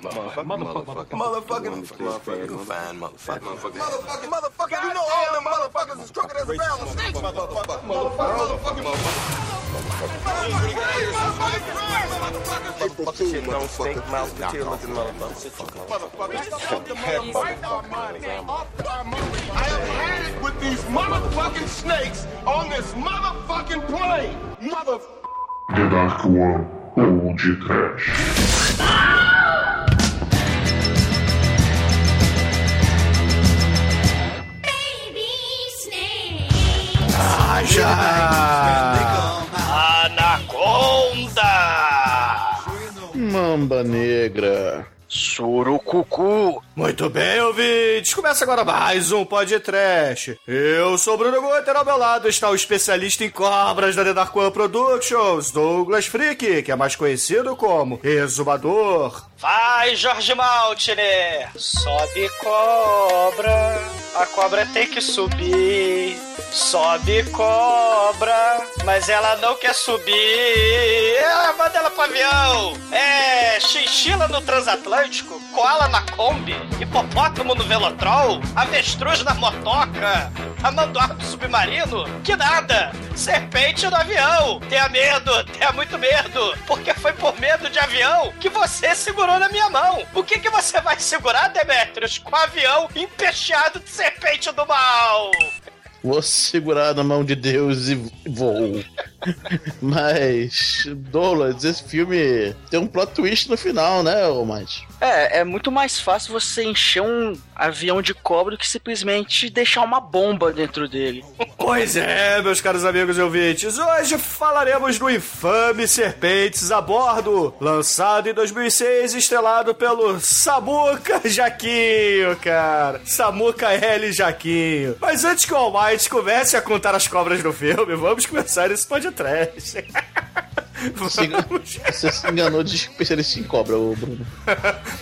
motherfucker, motherfucker, motherfucker, motherfucker, fine motherfucker, motherfucker, motherfucker, you know all them motherfuckers is crooked as a barrel of snakes, motherfucker, motherfucker, motherfucker. Shit don't stink, mouth potato looking motherfucker. I have had it with these motherfucking snakes on this motherfucking plane. Mother. The Dark One ou já! Anaconda! Mamba negra. Surucucu! Muito bem, ouvintes! Começa agora mais um podcast. Eu sou o Bruno Guter, ao meu lado está o especialista em cobras da The Dark One Productions, Douglas Freak, que é mais conhecido como Exumador. Vai, Jorge Maltner! Sobe cobra, a cobra tem que subir. Sobe cobra, mas ela não quer subir. Ah, manda ela pro avião. É, chinchila no transatlântico, koala na Kombi, hipopótamo no velotrol, avestruz na motoca, tamanduá no submarino. Que nada! Serpente no avião. Tenha medo, tenha muito medo, porque foi por medo de avião que você segurou na minha mão. O que, que você vai segurar, Demetrius, com o avião empecheado de serpente do mal? Vou segurar na mão de Deus e vou. Mas, Douglas, esse filme tem um plot twist no final, né, Mate? É, é muito mais fácil você encher um avião de cobra do que simplesmente deixar uma bomba dentro dele. Pois é, meus caros amigos e ouvintes, hoje falaremos do infame Serpentes a Bordo, lançado em 2006 e estrelado pelo Samuca Jaquinho, cara. Samuca L. Jaquinho. Mas antes que o Almighty comece a contar as cobras do filme, vamos começar esse podcast. Você, você se enganou de especialista em cobra, ô Bruno.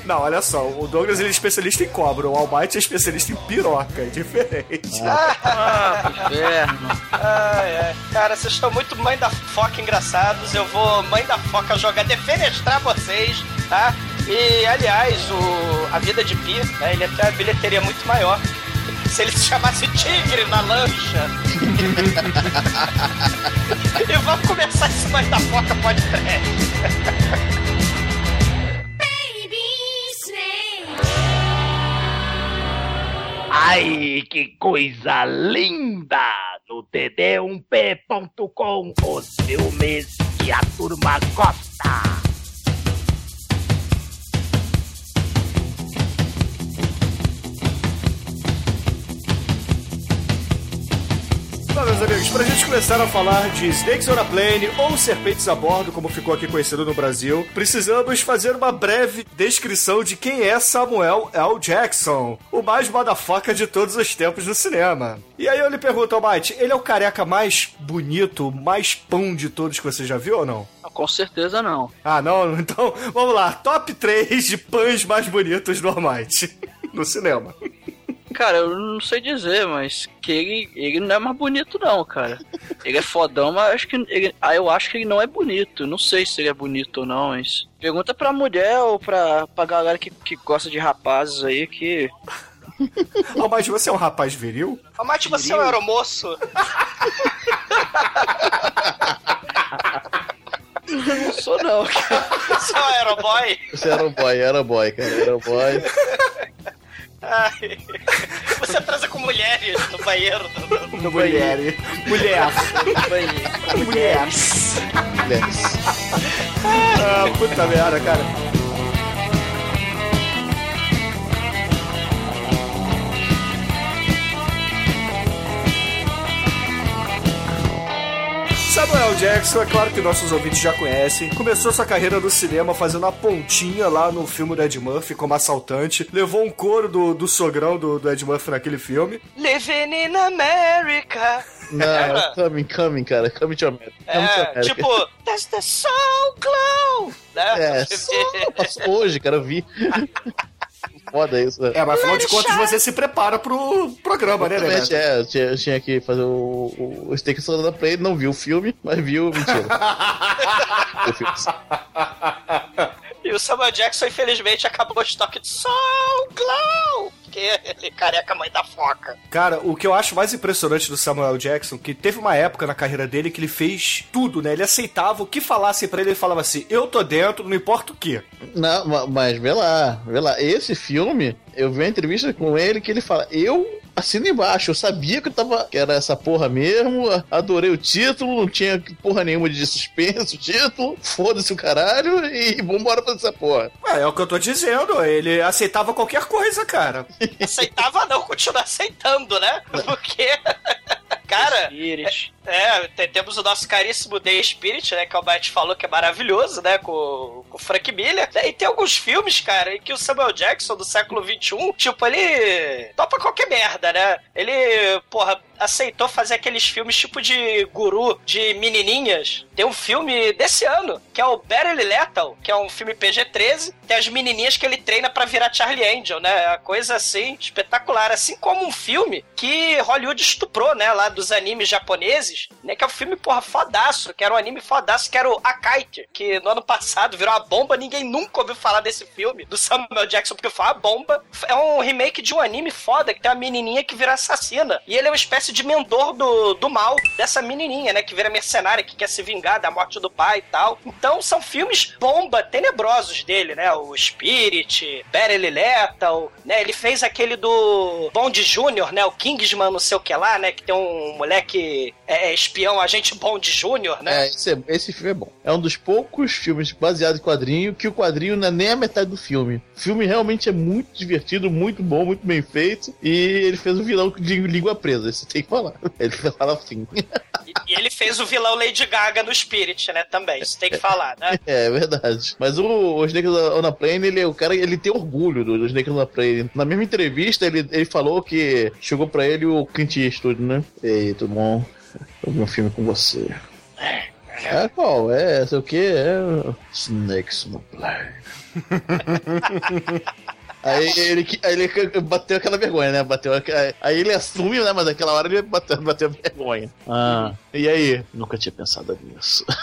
Não, olha só, o Douglas ele é especialista em cobra, o Almighty é especialista em piroca, é diferente. Ah, inferno. Ai, ai. Cara, vocês estão muito mãe da foca engraçados. Eu vou, mãe da foca, jogar, defenestrar vocês, tá? E, aliás, o, a vida de Pi, né, ele tem uma bilheteria muito maior. Se ele se chamasse Tigre na lancha. e vamos começar esse mãe da foca pode Ai, que coisa linda! No td1p.com, os filmes que a turma gosta. Meus amigos, pra gente começar a falar de Snakes on a Plane ou Serpentes a Bordo, como ficou aqui conhecido no Brasil, precisamos fazer uma breve descrição de quem é Samuel L. Jackson, o mais motherfucker de todos os tempos no cinema. E aí eu lhe pergunto, Almighty, ele é o careca mais bonito, mais pão de todos que você já viu ou não? Com certeza não. Ah, não? Então, vamos lá. Top 3 de pães mais bonitos do Almighty no cinema. Cara, eu não sei dizer, mas que ele, ele não é mais bonito não, cara. Ele é fodão, mas acho que ele, ah, eu acho que ele não é bonito. Não sei se ele é bonito ou não, mas pergunta pra mulher ou pra, pra galera que, que gosta de rapazes aí que Almighty, você é um rapaz viril? Amate, você é um aeromoço? não sou não, cara. Você é um aeroboy? Você era um boy, era boy, cara, era um boy. Ai. Você transa com mulheres no banheiro do, do- No Mulher. Mulher. Mulher. Mulheres. Ah, puta merda, cara. Samuel Jackson, é claro que nossos ouvintes já conhecem, começou sua carreira no cinema fazendo a pontinha lá no filme do Ed Murphy como assaltante, levou um couro do, do sogrão do, do Ed Murphy naquele filme. Living in America. Não, coming, coming, cara, coming to America. Coming to É, America. tipo, Does the soul glow? Né? É, só hoje, cara, eu vi. Foda isso, né? É, mas afinal de contas você se prepara pro programa, né, né? Exatamente, é, eu tinha, eu tinha que fazer o, o, o Steak Soda da Play, não viu o filme, mas viu, mentira. o filme. E o Samuel Jackson, infelizmente, acabou o estoque de Sol Glow. Porque ele careca mãe da foca. Cara, o que eu acho mais impressionante do Samuel Jackson, que teve uma época na carreira dele que ele fez tudo, né? Ele aceitava o que falassem pra ele, ele falava assim: eu tô dentro, não importa o que. Não, ma- mas vê lá, vê lá. Esse filme, eu vi uma entrevista com ele que ele fala: Eu assino embaixo, eu sabia que, eu tava, que era essa porra mesmo, adorei o título, não tinha porra nenhuma de suspense o título, foda-se o caralho e vambora pra essa porra. É, é o que eu tô dizendo, ele aceitava qualquer coisa, cara. Aceitava não, continua aceitando, né? Porque. Cara, é, te- temos o nosso caríssimo The Spirit, né? Que o Bart falou que é maravilhoso, né? Com, com o Frank Miller. E tem alguns filmes, cara, em que o Samuel Jackson do século XXI, tipo, ele topa qualquer merda, né? Ele, porra, aceitou fazer aqueles filmes tipo de guru de menininhas. Tem um filme desse ano, que é o Barely Lethal, que é um filme PG-13. Tem as menininhas que ele treina pra virar Charlie Angel, né? É uma coisa assim, espetacular. Assim como um filme que Hollywood estuprou, né? Lá dos animes japoneses, né? Que é um filme, porra, fodaço, que era um anime fodaço, que era o Akaite, que no ano passado virou uma bomba. Ninguém nunca ouviu falar desse filme, do Samuel Jackson, porque foi uma bomba. É um remake de um anime foda, que tem uma menininha que vira assassina. E ele é uma espécie de mentor do, do mal dessa menininha, né? Que vira mercenária, que quer se vingar da morte do pai e tal. Então são filmes bomba, tenebrosos dele, né? O Spirit, Barely Lethal, né? Ele fez aquele do Bond Júnior, né? O Kingsman, não sei o que lá, né? Que tem um moleque é, espião, agente Bond Júnior, né? É, esse, é- esse filme é bom. É um dos poucos filmes baseados em quadrinho que o quadrinho não é nem a metade do filme. O filme realmente é muito divertido, muito bom, muito bem feito. E ele fez um vilão de língua presa, isso tem que falar. Ele fala assim. E, e ele fez o vilão Lady Gaga no Spirit, né? Também, isso tem que falar, né? É, é verdade. Mas o, o Snake on a Plane, ele é o cara, ele tem orgulho do, do Snake on a Plane. Na mesma entrevista, ele, ele falou que chegou pra ele o Clint Eastwood, né? Ei, tudo bom? Eu vi um filme com você. É, qual? É, sei o que? É Snakes on a Plane. Aí ele, aí ele bateu aquela vergonha, né? Bateu, aí ele assume, né? Mas naquela hora ele bateu, bateu vergonha. Ah, e aí? Nunca tinha pensado nisso.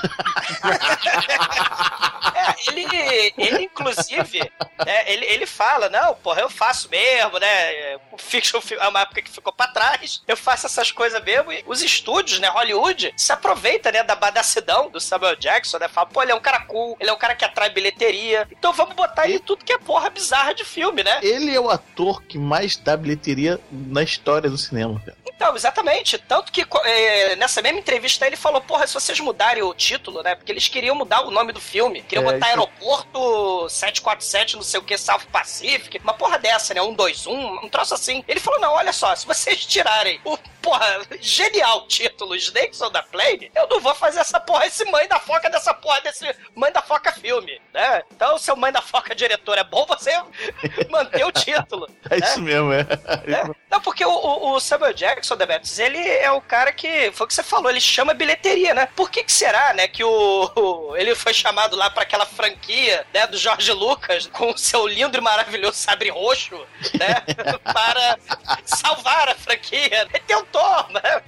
Ele, ele inclusive, né, ele, ele fala, não, porra, eu faço mesmo, né? O fiction fi- é uma época que ficou pra trás, eu faço essas coisas mesmo. E os estúdios, né, Hollywood, se aproveita, né, da badacidão do Samuel Jackson, né? Fala, pô, ele é um cara cool, ele é um cara que atrai bilheteria. Então vamos botar ele tudo que é porra bizarra de filme, né? Ele é o ator que mais dá bilheteria na história do cinema, cara. Então, exatamente. Tanto que é, nessa mesma entrevista ele falou, porra, se vocês mudarem o título, né? Porque eles queriam mudar o nome do filme. Queriam É, botar isso- Aeroporto 747, não sei o que, South Pacific. Uma porra dessa, né? 121, um troço assim. Ele falou, não, olha só, se vocês tirarem o, porra, genial título Snakes on the Plane, eu não vou fazer essa porra, esse mãe da foca dessa porra, desse mãe da foca filme, né? Então, seu mãe da foca diretor é bom você manter o título. É né? isso mesmo, é. É. Não, porque o, o- Samuel Jackson, Demetrius, ele é o cara que, foi o que você falou, ele chama bilheteria, né? Por que que será, né, que o, o- ele foi chamado lá pra aquela franquia, né, do Jorge Lucas, com o seu lindo e maravilhoso sabre roxo, né, para salvar a franquia. Ele tentou, né?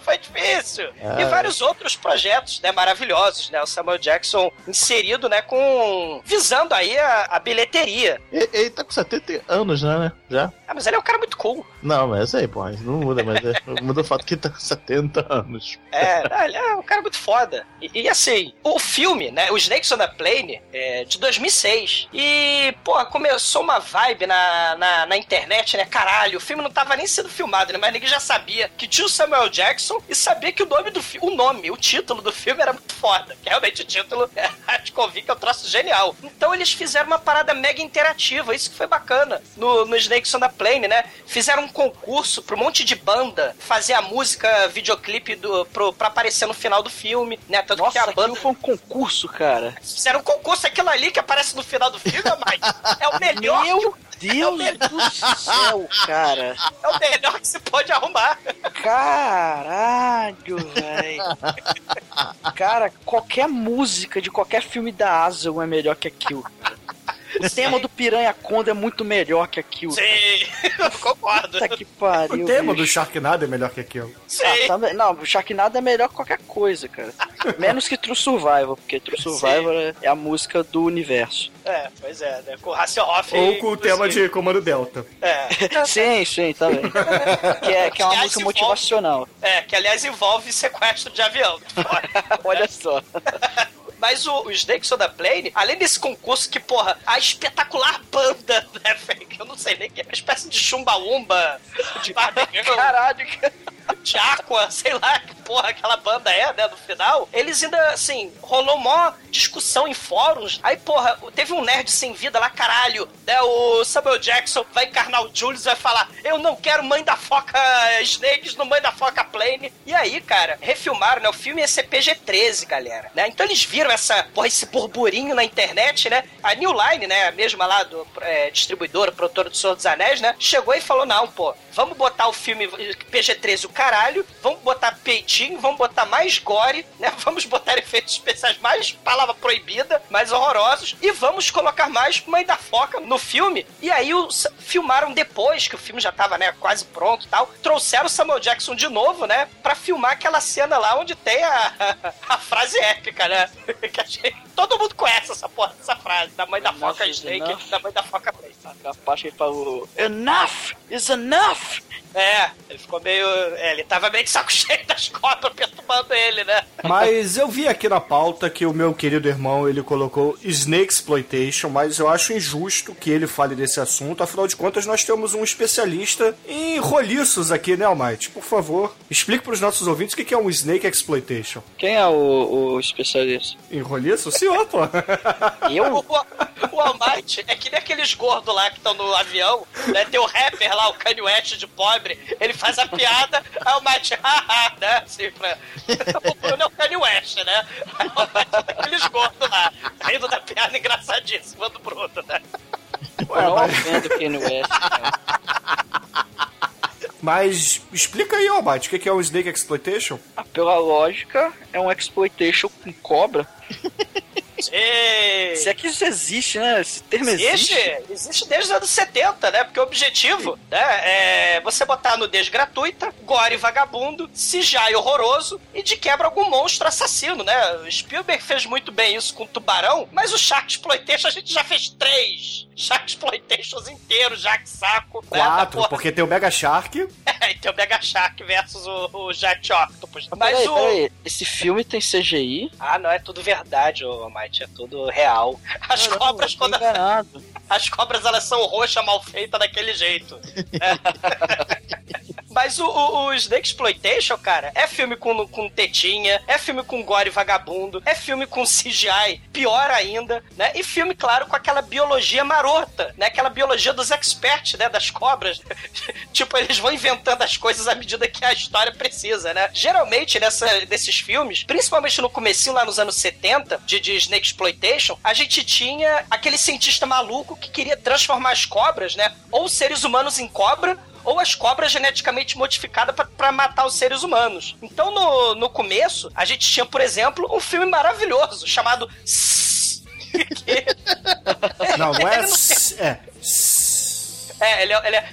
Foi difícil. E Ah. vários outros projetos, né, maravilhosos, né? O Samuel Jackson inserido, né, com... visando aí a, a bilheteria. Ele, ele tá com 70 anos, né? Já? Ah, mas ele é um cara muito cool. Não, mas isso aí, pô, isso não muda, mas é, muda o fato que ele tá com 70 anos. É, não, ele é um cara muito foda. E, e, assim, o filme, né, o Snakes on the Plane, é de 2006. E, pô, começou uma vibe na, na, na internet, né? Caralho, o filme não tava nem sendo filmado, né? Mas ninguém já sabia que tinha o Samuel Jackson e sabia que o nome do filme, o nome, o título do filme era muito foda. Que realmente o título, é, te convicto, é um troço genial. Então eles fizeram uma parada mega interativa, isso que foi bacana no, no Snakes on the Plane, né? Fizeram um concurso pra um monte de banda fazer a música, videoclipe do, pro, pra aparecer no final do filme, né? Tanto Nossa, que a banda. foi um concurso, cara. Fizeram um concurso, aquilo ali que aparece no final do filme, mas é o melhor. Meu que- é Deus do céu, cara. É o melhor que se pode arrumar. Caralho, velho. Cara, qualquer música de qualquer filme da Asylum é melhor que aquilo. O tema do Piranha Conda é muito melhor que aquilo. Sim, eu concordo. Puta que pariu. O tema do bicho. Sharknado é melhor que aquilo. Sim. Ah, tá. Não, o Sharknado é melhor que qualquer coisa, cara. Menos que True Survival, porque True Survival é- é a música do universo. É, pois é, né? Com o Hasselhoff. Ou com o tema de Comando Delta. É. Sim, sim, tá bem. Que é, que é uma Aliás, música envolve- motivacional. É, que aliás envolve sequestro de avião. Olha só. Mas o, o Snakes on the Plane, além desse concurso que, porra, a espetacular banda, né, velho? que Eu não sei nem que é uma espécie de chumba-umba, de Caralho, cara. De aqua, sei lá que porra aquela banda é, né, no final. Eles ainda, assim, rolou mó discussão em fóruns. Aí, porra, teve um nerd sem vida lá, caralho, né, o Samuel Jackson vai encarnar o Julius e vai falar, eu não quero Mãe da Foca Snakes no Mãe da Foca Plane. E aí, cara, refilmaram, né, o filme ia ser PG-13, galera, né? Então eles viram essa, porra, esse burburinho na internet, né? A New Line, né, a mesma lá do é, distribuidora, produtora do Senhor dos Anéis, né, chegou e falou, não, pô, vamos botar o filme PG-13 o caralho, vamos botar peitinho, vamos botar mais gore, né? Vamos botar efeitos especiais mais palavra proibida, mais horrorosos e vamos colocar mais Mãe da Foca no filme. E aí filmaram depois que o filme já tava, né, quase pronto e tal. Trouxeram o Samuel Jackson de novo, né, pra filmar aquela cena lá onde tem a, a, frase épica, né? que a gente, todo mundo conhece essa porra dessa frase, da Mãe da Enough Foca Snake, enough. da Mãe da Foca Play. A parte que ele falou: Enough is enough! É, ele ficou meio. É, ele tava meio de saco cheio das cobras perturbando ele, né? Mas eu vi aqui na pauta que o meu querido irmão ele colocou Snake Exploitation, mas eu acho injusto que ele fale desse assunto. Afinal de contas, nós temos um especialista em roliços aqui, né, Almighty? Por favor, explique para os nossos ouvintes o que que é um Snake Exploitation. Quem é o, o especialista? Em roliço? O senhor, pô. Eu? O, o, o Almighty é que nem aqueles gordos lá que estão no avião, né? Tem o rapper lá, o Kanye West de pobre, ele faz a piada, aí o haha, né? Assim, pra... O Bruno é o Kanye West, né? Aí o é aqueles gordos lá, rindo da piada engraçadíssima do Bruno, né? Eu não ofendo Kanye West, cara. Mas explica aí, Almighty, o que que é um Snake Exploitation? Ah, Pela lógica, é um exploitation com cobra. Ei. Se é que isso existe, né? Esse termo existe. Existe, existe desde os anos 70, né? Porque o objetivo né, é você botar nudez gratuita, gore vagabundo, CGI horroroso e de quebra algum monstro assassino, né? O Spielberg fez muito bem isso com Tubarão, mas o Shark Exploitation a gente já fez três Shark Exploitations inteiros, já que saco. né, Quatro, porra. porque tem o Mega Shark. É, e tem o Mega Shark versus o, o Jet Octopus. Mas Mas peraí, o... peraí. Esse filme tem CGI? Ah, não, é tudo verdade, ô Might, é tudo real. As Caramba, cobras, quando enganado. as cobras elas são roxas, mal feitas daquele jeito. É. Mas o, o, o Snake Exploitation, cara, é filme com, com tetinha, é filme com gore vagabundo, é filme com CGI, pior ainda, né? E filme, claro, com aquela biologia marota, né? Aquela biologia dos experts, né? Das cobras. tipo, eles vão inventando as coisas à medida que a história precisa, né? Geralmente, nessa, nesses filmes, principalmente no comecinho lá nos anos 70, de, de Snake Exploitation, a gente tinha aquele cientista maluco que queria transformar as cobras, né? Ou seres humanos em cobra, ou as cobras geneticamente modificadas para matar os seres humanos. Então, no, no começo, a gente tinha, por exemplo, um filme maravilhoso chamado. Não, não é. É. É, ele é, ele é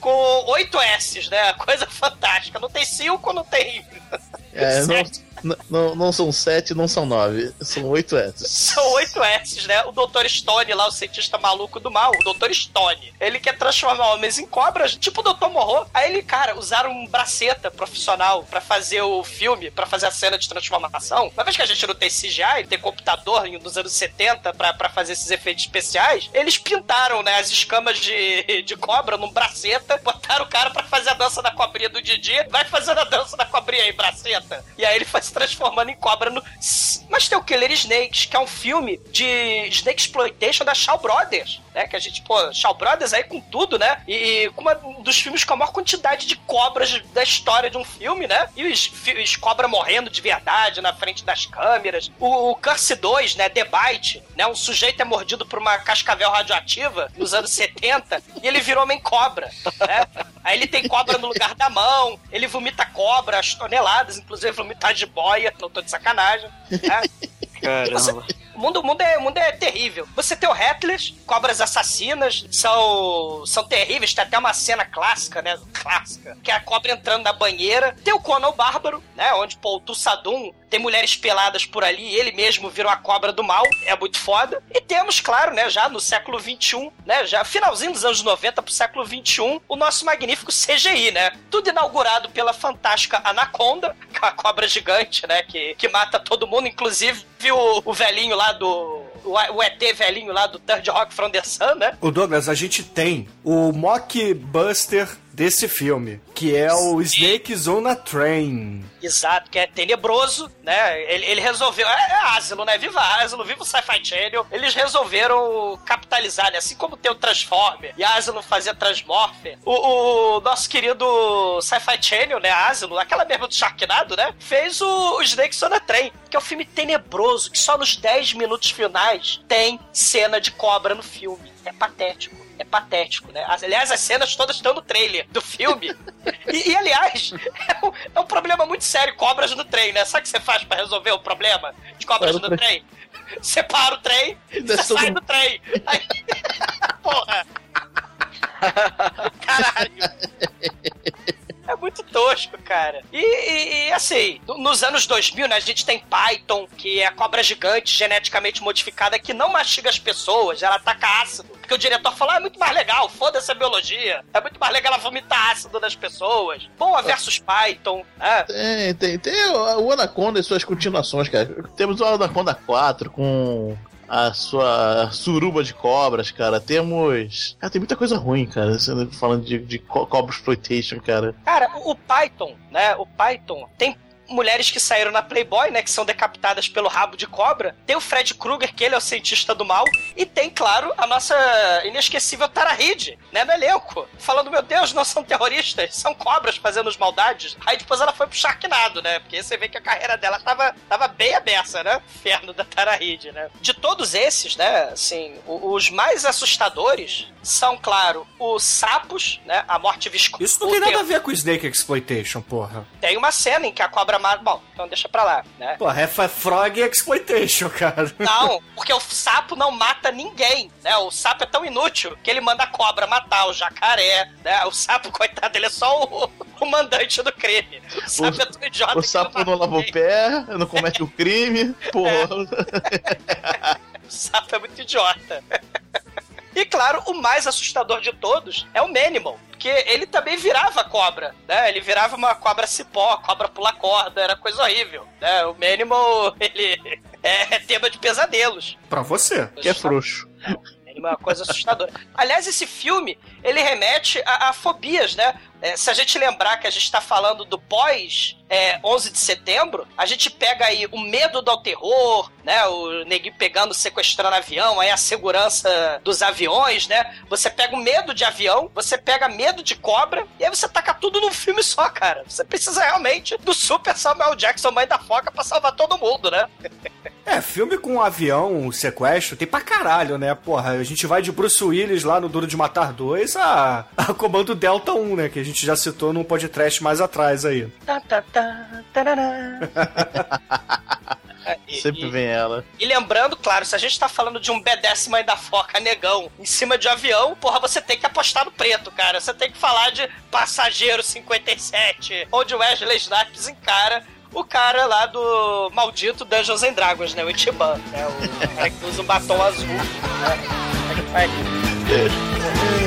com oito S's, né? Coisa fantástica. Não tem cinco, não tem. É, não. Não, não- são sete, não são nove. São oito S. São oito S's, né? O Dr. Stone lá, o cientista maluco do mal, o Dr. Stone. Ele quer transformar homens em cobras, tipo o Dr. Morro. Aí ele, cara, usaram um braceta profissional pra fazer o filme, pra fazer a cena de transformação. Uma vez que a gente não tem CGI, tem computador nos anos 70 pra, pra fazer esses efeitos especiais, eles pintaram, né, as escamas de, de cobra num braceta, botaram o cara pra fazer a dança da cobrinha do Didi. Vai fazendo a dança da cobrinha aí, braceta. E aí ele se transformando em cobra no. Mas tem o Killer Snakes, que é um filme de Snake Exploitation da Shaw Brothers, né? Que a gente, pô, Shaw Brothers aí com tudo, né? E, e com uma, um dos filmes com a maior quantidade de cobras da história de um filme, né? E os, os cobras morrendo de verdade na frente das câmeras. O, o Curse 2, né? The Bite, né? Um sujeito é mordido por uma cascavel radioativa nos anos 70 e ele virou homem cobra, né? Aí ele tem cobra no lugar da mão, ele vomita cobra, as toneladas, inclusive vomitar de boia, não tô de sacanagem. Né? Caramba. O mundo, o mundo, é, o mundo é terrível. Você tem o Hetlers, cobras assassinas, são, são terríveis. Tem até uma cena clássica, né? Clássica. Que é a cobra entrando na banheira. Tem o Conan o Bárbaro, né? Onde, pô, o Tussadum tem mulheres peladas por ali. Ele mesmo virou a cobra do mal. É muito foda. E temos, claro, né? Já no século XXI, né? Já finalzinho dos anos 90 pro século XXI, o nosso magnífico CGI, né? Tudo inaugurado pela fantástica Anaconda, a cobra gigante, né? Que, que mata todo mundo, inclusive o, o velhinho lá do. O, ET velhinho lá do Third Rock from the Sun, né? O Douglas, a gente tem o mockbuster desse filme, que é o Snakes on a Train. Exato, que é tenebroso, né? Ele, ele resolveu. É, é Asilo, né? Viva Asilo, viva o Sci-Fi Channel. Eles resolveram capitalizar, né? Assim como tem o Transformer e Asilo fazia Transmorpher, o, o nosso querido Sci-Fi Channel, né? Asilo, aquela mesma do Sharknado, né? Fez o, o Snakes on a Train, que é um filme tenebroso, que só nos 10 minutos finais tem cena de cobra no filme. É patético é patético, né? Aliás, as cenas todas estão no trailer do filme. E, e aliás, é um, é um, problema muito sério, cobras no trem, né? Sabe o que você faz para resolver o problema de cobras no trem? trem? Você para o trem, você sai do trem. Aí... Porra! Caralho! É muito tosco, cara. E, e, e, assim, nos anos 2000, né, a gente tem Python, que é a cobra gigante geneticamente modificada que não mastiga as pessoas, ela ataca ácido. Porque o diretor falou: ah, é muito mais legal, foda-se a biologia. É muito mais legal ela vomitar ácido nas pessoas. Boa versus Python. Né? Tem, tem, tem o Anaconda e suas continuações, cara. Temos o Anaconda 4 com a sua suruba de cobras, cara. Temos. Cara, tem muita coisa ruim, cara. Falando de, de Cobra Exploitation, cara. Cara, o Python, né? O Python tem mulheres que saíram na Playboy, né? Que são decapitadas pelo rabo de cobra. Tem o Fred Krueger, que ele é o cientista do mal. E tem, claro, a nossa inesquecível Tara Reid, né? No elenco. Falando, meu Deus, não são terroristas, são cobras fazendo as maldades. Aí depois ela foi pro Sharknado, né? Porque você vê que a carreira dela tava, tava bem aberta, né? Inferno da Tara Reid, né? De todos esses, né? Assim, os mais assustadores são, claro, os sapos, né? A morte viscosa. Isso não tem nada a ver com Snake Exploitation, porra. Tem uma cena em que a cobra Bom, então deixa pra lá, né? Porra, é Frog Exploitation, cara. Não, porque o sapo não mata ninguém, né? O sapo é tão inútil que ele manda a cobra matar o jacaré, né? O sapo, coitado, ele é só o, o mandante do crime. O sapo o, é tão idiota O sapo não, não lava o pé, não comete o crime, porra. É. o sapo é muito idiota. E claro, o mais assustador de todos é o Manimal, porque ele também virava cobra, né? Ele virava uma cobra cipó, cobra pula corda, era coisa horrível, né? O Manimal, ele é tema de pesadelos. Pra você, que é frouxo. É uma coisa assustadora. Aliás, esse filme, ele remete a, a fobias, né? É, se a gente lembrar que a gente está falando do pós é, 11 de setembro, a gente pega aí o medo do terror, né? O neguinho pegando, sequestrando avião, aí a segurança dos aviões, né? Você pega o medo de avião, você pega medo de cobra, e aí você taca tudo num filme só, cara. Você precisa realmente do Super Samuel Jackson, mãe da foca, pra salvar todo mundo, né? É, filme com um avião, um sequestro, tem pra caralho, né? Porra, a gente vai de Bruce Willis lá no Duro de Matar 2 a, a Comando Delta 1, né? Que a gente já citou num podcast mais atrás aí. Tá, tá, tá, e, Sempre vem ela. E lembrando, claro, se a gente tá falando de um B10 mãe da foca negão em cima de um avião, porra, você tem que apostar no preto, cara. Você tem que falar de Passageiro 57, onde Wesley Snipes encara o cara lá do maldito Dungeons and Dragons, né? O Ichiban, né? O cara que usa um batom azul, né?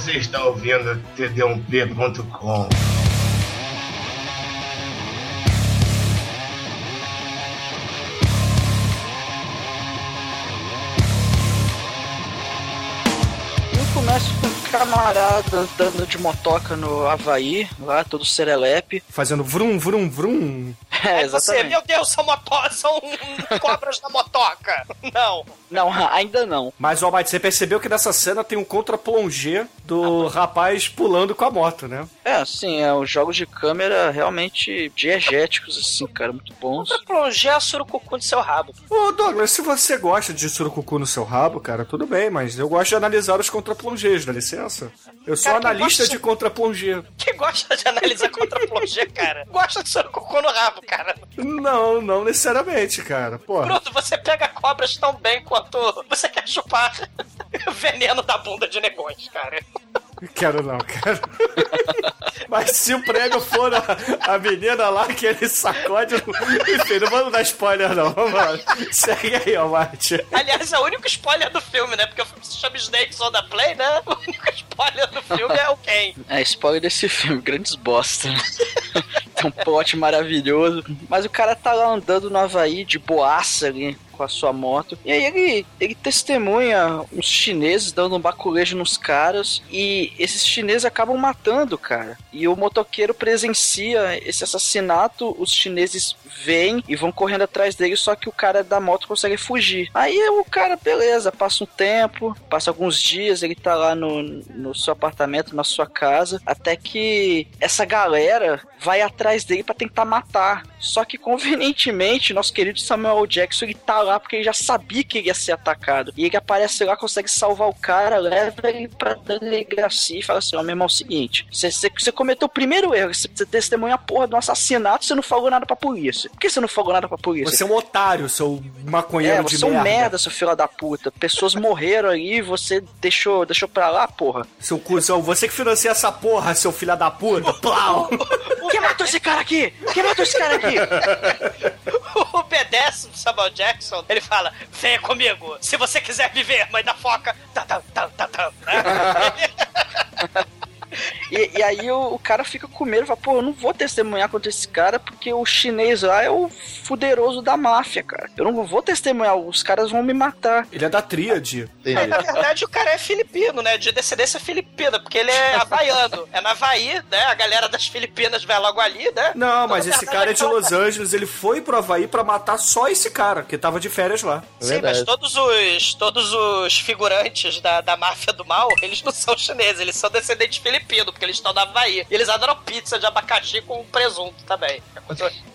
Você está ouvindo td1p.com. começa com camarada andando de motoca no Havaí, lá, todo serelepe. Fazendo vrum, vrum, vrum. É, exatamente. Você, meu Deus, são, moto... são cobras na motoca. Não. Não, ainda não. Mas, Almighty, você percebeu que nessa cena tem um contra-plongé do ah, rapaz pulando com a moto, né? É, É, sim, é, os jogos de câmera realmente diegéticos, assim, cara, muito bons. Pra plonger a surucucu do seu rabo. Ô, Douglas, se você gosta de surucucu no seu rabo, cara, tudo bem, mas eu gosto de analisar os contraplongers, dá licença? Eu sou Cara, analista gosta- de contraplonger. Quem gosta de analisar contra plonger, cara? Gosta de surucucu no rabo, cara. Não, não necessariamente, cara. Porra. Bruno, você pega cobras tão bem quanto você quer chupar o veneno da bunda de negões, cara. Quero não, quero. Mas se o prêmio for a, a menina lá que ele sacode. Enfim, não vamos dar spoiler, não. Vamos lá. Segue aí, ó, Mate. Aliás, é o único spoiler do filme, né? Porque o filme se chama Snakes on the Play, né? O único spoiler do filme é o Ken. É, spoiler desse filme, grandes bosta. né? Tem um plot maravilhoso. Mas o cara tá lá andando no Havaí de boaça ali com a sua moto. E aí ele, ele testemunha uns chineses dando um baculejo nos caras. E esses chineses acabam matando o cara. E o motoqueiro presencia esse assassinato. Os chineses veem e vão correndo atrás dele. Só que o cara da moto consegue fugir. Aí o cara, beleza, passa um tempo, passa alguns dias. Ele tá lá no, no seu apartamento, na sua casa. Até que essa galera vai atrás dele pra tentar matar. Só que convenientemente, nosso querido Samuel Jackson ele tá lá porque ele já sabia que ele ia ser atacado. E ele aparece lá, consegue salvar o cara, leva ele pra delegacia e fala assim: Ó, meu irmão, é o seguinte, você- você você cometeu o primeiro erro, você você testemunha a porra de um assassinato, você não falou nada pra polícia. Por que você não falou nada pra polícia? Você é um otário, seu maconheiro É, de você é um merda. merda, seu filho da puta. Pessoas morreram aí e você deixou, deixou pra lá, porra. Seu cuzão, você que financia essa porra, seu filho da puta. Plau! Quem matou esse cara aqui? Quem matou esse cara aqui? O B10 do Samuel Jackson, ele fala: Venha comigo, se você quiser viver, mãe da foca. Tá, tá, tá, tá, tá. E, e aí o, o cara fica com medo, fala, pô, eu não vou testemunhar contra esse cara porque o chinês lá é o fuderoso da máfia, cara. Eu não vou testemunhar, os caras vão me matar. Ele é da tríade. Aí, na verdade, o cara é filipino, né? De descendência filipina, porque ele é havaiano. É na Havaí, né? A galera das Filipinas vai logo ali, né? Não, mas Então, esse cara é de verdade, Los Angeles, ele foi pro Havaí pra matar só esse cara, que tava de férias lá. Sim, mas todos os, todos os figurantes da, da máfia do mal, eles não são chineses, eles são descendentes filipinos, porque eles estão na Havaí. E eles adoram pizza de abacaxi com presunto também. É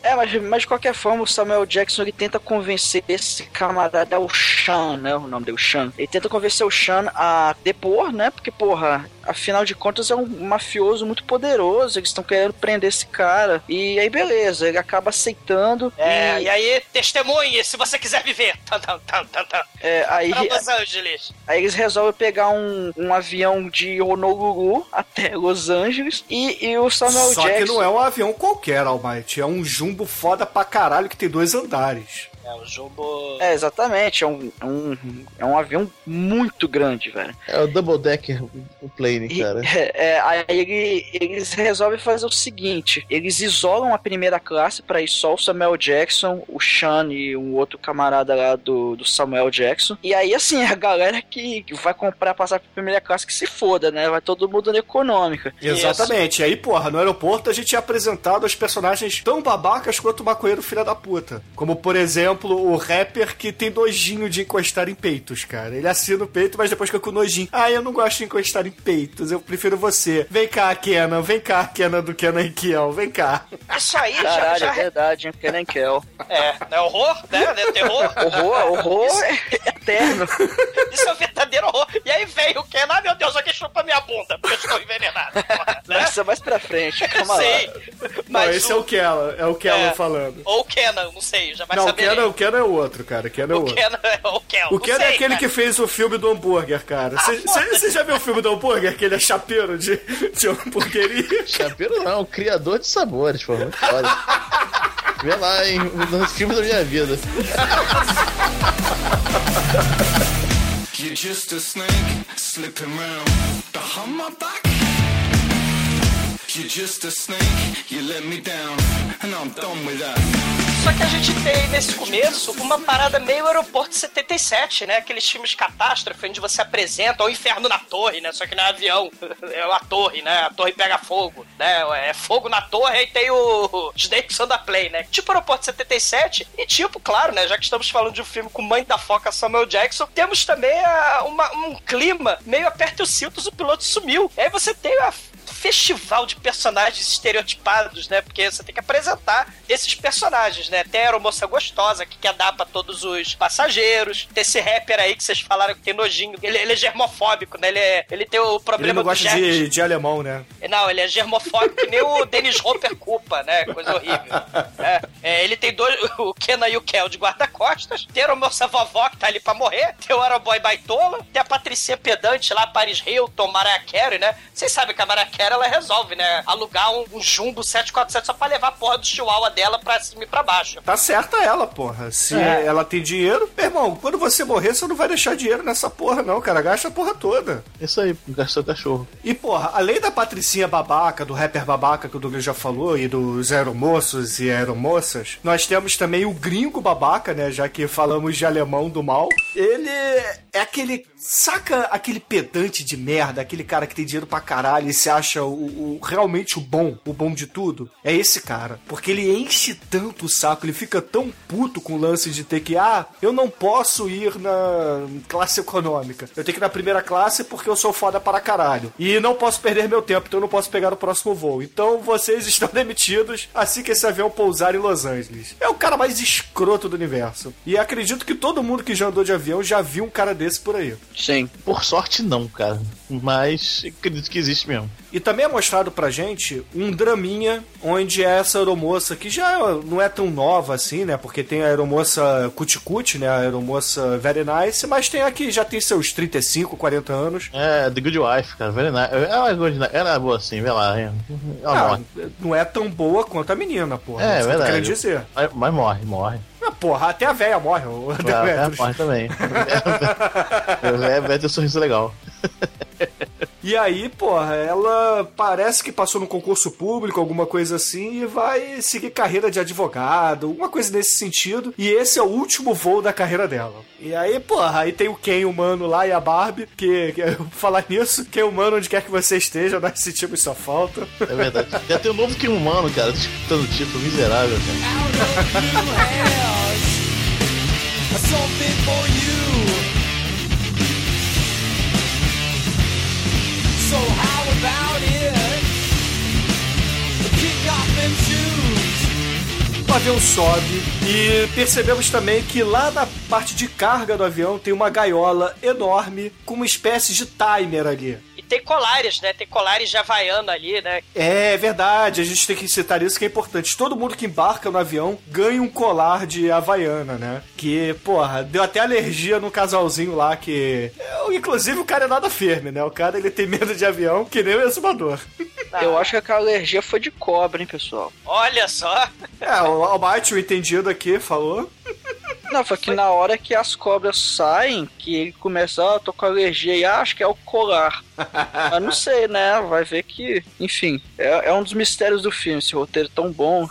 É, mas, mas de qualquer forma, o Samuel Jackson ele tenta convencer esse camarada, é o Sean, né? O nome dele, o Sean. Ele tenta convencer o Sean a depor, né? Porque, porra, afinal de contas é um mafioso muito poderoso. Eles estão querendo prender esse cara. E aí, beleza, ele acaba aceitando. É, e, e aí, testemunhe se você quiser viver. Tan, tan, tan, tan. é, aí, Los Angeles. Aí eles resolvem pegar um, um avião de Honolulu até Los Angeles e, e o Samuel Só Jackson. que não é um avião qualquer, Almighty. É um jumbo foda pra caralho que tem dois andares. É, o Jumbo. É, exatamente. É um, é um, é um avião muito grande, velho. É o Double Decker o plane, E- cara. é, é, aí ele- eles resolvem fazer o seguinte: eles isolam a primeira classe pra ir só o Samuel Jackson, o Sean e um outro camarada lá do, do Samuel Jackson. E aí, assim, a galera que, que vai comprar passar pra primeira classe que se foda, né? Vai todo mundo na econômica. Exatamente. E aí, porra, no aeroporto a gente é apresentado aos personagens tão babacas quanto o maconheiro filha da puta. Como, por exemplo, o rapper que tem nojinho de encostar em peitos, cara. Ele assina o peito, mas depois fica com nojinho. Ah, eu não gosto de encostar em peitos, eu prefiro você. Vem cá, Kenan, vem cá, Kenan do Kenan e Kiel, vem cá. Isso aí já, Caralho, já é verdade, hein? Kenan Kel. É, é horror, né? né? Terror. Horror, horror é eterno. Isso é um verdadeiro horror. E aí vem o Ken, ah, meu Deus, alguém chupa minha bunda, porque eu estou envenenado. porra, né? Essa é mais pra frente, calma lá. Sei. Não, Mas esse é o Kenan, é o Kenan É. falando. Ou o Kenan, não sei, já vai Não, o saber. Kenan, o Kenan é o outro, cara. O Kenan é o O outro. Kenan é o Kel. O Kenan é aquele que fez o filme do hambúrguer, cara. Você já viu o filme do hambúrguer? Que ele é chapeiro de, de hambúrgueria? Chapeiro não, o criador de sabores, pô. Muito foda. Vê lá, hein? No filme da minha vida. You're just a snake slipping round behind my back. You're just a snake, you let me down, and I'm done with that. Só que a gente tem nesse começo uma parada meio Aeroporto 77, né? Aqueles filmes catástrofe onde você apresenta o inferno na torre, né? Só que não é avião, é a torre, né? A torre pega fogo, né? É fogo na torre e tem o on the Play, né? Tipo Aeroporto 77 e tipo, claro, né? Já que estamos falando de um filme com mãe da foca Samuel Jackson, temos também a- uma- um clima meio aperta os cintos, o piloto sumiu. E aí você tem a festival de personagens estereotipados, né? Porque você tem que apresentar esses personagens, né? Tem a aeromoça gostosa que quer dar pra todos os passageiros. Tem esse rapper aí que vocês falaram que tem nojinho. Ele, ele é germofóbico, né? Ele, é, ele tem o Ele problema não do gosta de, de alemão, né? Não, ele é germofóbico que nem o Dennis Hopper culpa, né? Coisa horrível. É, é, ele tem dois, o Kenan e o Kel de guarda-costas, tem a moça vovó que tá ali pra morrer, tem o Aeroboy Baitola, tem a Patricinha Pedante lá, Paris Hilton, Mariah Carey, né? Vocês sabem que a Mariah Carey, ela resolve, né? Alugar um, um Jumbo 747 só pra levar a porra do chihuahua dela pra cima e pra baixo. Tá certa ela, porra. Se É. ela tem dinheiro, meu irmão, quando você morrer, você não vai deixar dinheiro nessa porra, não, cara. Gasta a porra toda. Isso aí, gastou cachorro. E, porra, além da Patricinha babaca, do rapper babaca que o Douglas já falou, e dos aeromoços e aeromoças, nós temos também o gringo babaca, né? Já que falamos de alemão do mal. Ele é aquele. Saca aquele pedante de merda, aquele cara que tem dinheiro pra caralho e se acha o, o- realmente o bom, o bom de tudo? É esse cara. Porque ele enche tanto o saco, ele fica tão puto com o lance de ter que, ah, eu não posso ir na classe econômica. Eu tenho que ir na primeira classe porque eu sou foda para caralho. E não posso perder meu tempo, então eu não posso pegar o próximo voo. Então vocês estão demitidos assim que esse avião pousar em Los Angeles. É o cara mais escroto do universo. E acredito que todo mundo que já andou de avião já viu um cara desse por aí. Sim. Por sorte, não, cara. Mas acredito que existe mesmo. E também é mostrado pra gente um draminha onde essa aeromoça, que já não é tão nova assim, né? Porque tem a aeromoça cuticute, né? A aeromoça very nice, mas tem a que já tem seus 35, 40 anos. É, The Good Wife, cara. Very nice. Ela, é good, ela é boa assim, vê lá. Ela Ah, morre. não é tão boa quanto a menina, porra. É, tô verdade. querendo dizer. Mas, mas morre, morre. Ah, porra, até a véia morre. o Ela, Demetrius. ela morre também. É, vai ter um sorriso legal. E aí, porra, ela parece que passou no concurso público, alguma coisa assim, e vai seguir carreira de advogado, alguma coisa nesse sentido. E esse é o último voo da carreira dela. E aí, porra, aí tem o Ken humano lá e a Barbie, que, que falar nisso, Ken humano, onde quer que você esteja, nós sentimos sua falta. É verdade. Já tem um novo que humano, cara, escutando o título miserável, cara. something for you. O avião sobe e percebemos também que lá na parte de carga do avião tem uma gaiola enorme com uma espécie de timer ali. Tem colares, né? Tem colares de havaiana ali, né? É verdade, a gente tem que citar isso que é importante. Todo mundo que embarca no avião ganha um colar de Havaiana, né? Que, porra, deu até alergia no casalzinho lá que. é, Inclusive o cara é nada firme, né? O cara ele tem medo de avião que nem o exumador. Eu acho que aquela alergia foi de cobra, hein, pessoal. Olha só. É, o Almighty, o entendido aqui, falou. Não, foi que na hora que as cobras saem, que ele começa, ah, tô com alergia e ah, acho que é o colar. Mas não sei, né? Vai ver que, enfim, é, é um dos mistérios do filme, esse roteiro tão bom.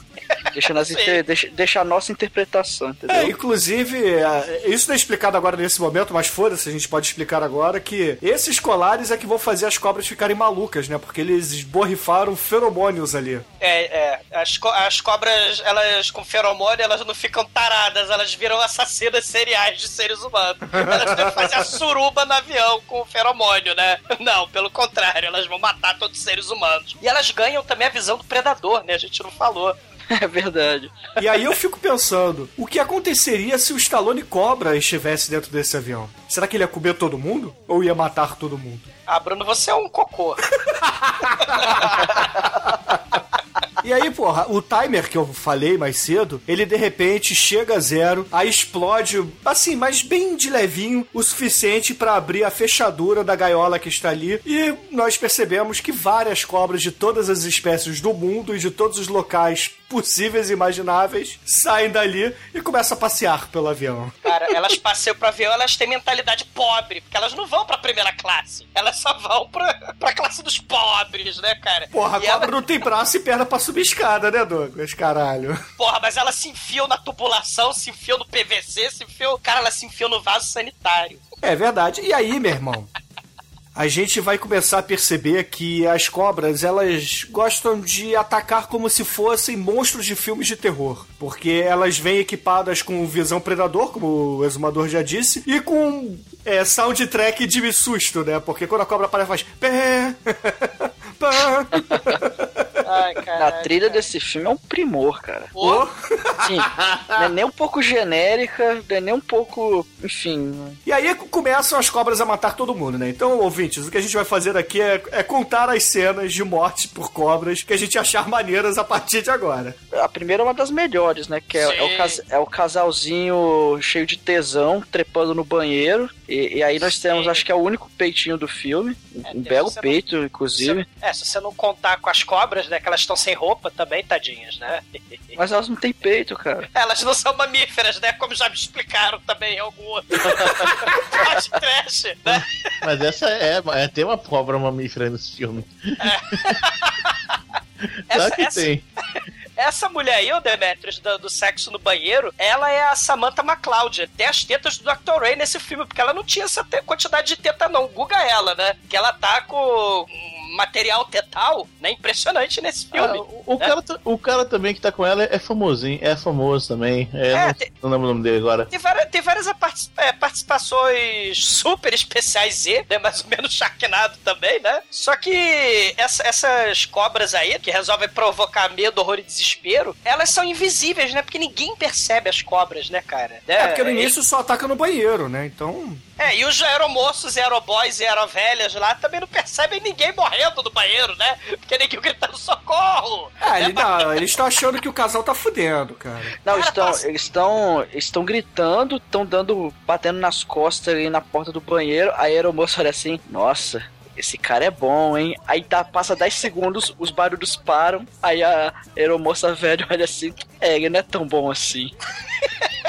Deixa, nas Sim. inter- deixa, deixa a nossa interpretação, entendeu? É, inclusive, é, isso não é explicado agora nesse momento, mas foda-se, a gente pode explicar agora que esses colares é que vão fazer as cobras ficarem malucas, né? Porque eles esborrifaram feromônios ali. É, é. As, co- as cobras, elas com feromônio, elas não ficam taradas, elas viram assassinas seriais de seres humanos. Elas têm que fazer a suruba no avião com o feromônio, né? Não, pelo contrário, elas vão matar todos os seres humanos. E elas ganham também a visão do predador, né? A gente não falou. É verdade. E aí eu fico pensando, o que aconteceria se o Stallone Cobra estivesse dentro desse avião? Será que ele ia comer todo mundo? Ou ia matar todo mundo? Ah, Bruno, você é um cocô. E aí, porra, o timer que eu falei mais cedo, ele de repente chega a zero, aí explode, assim, mas bem de levinho, o suficiente pra abrir a fechadura da gaiola que está ali. E nós percebemos que várias cobras de todas as espécies do mundo e de todos os locais possíveis e imagináveis saem dali e começam a passear pelo avião. Cara, elas passeiam pro avião, elas têm mentalidade pobre, porque elas não vão pra primeira classe. Elas só vão pra, pra classe dos pobres, né, cara? Porra, a E ela- não tem braço e perna pra subir escada, né, Douglas? Caralho. Porra, mas ela se enfiou na tubulação, se enfiou no PVC, se enfiou. Cara, ela se enfiou no vaso sanitário. É verdade. E aí, meu irmão? A gente vai começar a perceber que as cobras, elas gostam de atacar como se fossem monstros de filmes de terror. Porque elas vêm equipadas com visão predador, como o exumador já disse, e com é, soundtrack de susto, né? Porque quando a cobra aparece, faz pé, pá. Ai, A trilha desse filme é um primor, cara. Sim, não é nem um pouco genérica, não é nem um pouco. Enfim. E aí começam as cobras a matar todo mundo, né? Então, ouvintes, o que a gente vai fazer aqui é, é contar as cenas de morte por cobras que a gente achar maneiras a partir de agora. A primeira é uma das melhores, né? Que é, é o, cas- é o casalzinho cheio de tesão, trepando no banheiro. E, e aí nós temos, Sim. acho que é o único peitinho do filme. Um tem belo você não- peito, inclusive. É, se você não contar com as cobras, né? Que elas estão sem roupa também, tadinhas, né? Mas elas não têm peito, cara. Elas não são mamíferas, né? Como já me explicaram também em algum outro podcast trash, né? Mas essa é, é tem uma cobra mamífera nesse filme. Essa, Claro que essa, tem. Essa mulher aí, o Demetrius, do, do sexo no banheiro, ela é a Samantha McCloud. Tem as tetas do Dr. Ray nesse filme, porque ela não tinha essa quantidade de teta, não. Guga ela, né? Que ela tá com material tetal, né? Impressionante nesse filme. Ah, o, o cara, o cara também que tá com ela é famosinho, é famoso também. É, É, não, tem- não lembro o nome dele agora. Tem várias, tem várias é, participações super especiais Z, né? Mais ou menos Sharknado também, né? Só que essa- essas cobras aí, que resolvem provocar medo, horror e desespero, elas são invisíveis, né? Porque ninguém percebe as cobras, né, cara? É, porque no início só ataca no banheiro, né? Então. É, e os aeromoços, aeroboys e aerovelhas lá também não percebem ninguém morrendo no banheiro, né? Porque ninguém gritando socorro! É, ele, não, eles estão achando que o casal tá fudendo, cara. Não, Cara, estão, eles estão estão gritando, estão dando, batendo nas costas ali na porta do banheiro. Aí a aeromoça olha assim, nossa, esse cara é bom, hein? Aí tá, passa 10 segundos, os barulhos param, aí a aeromoça velha olha assim, é, ele não é tão bom assim.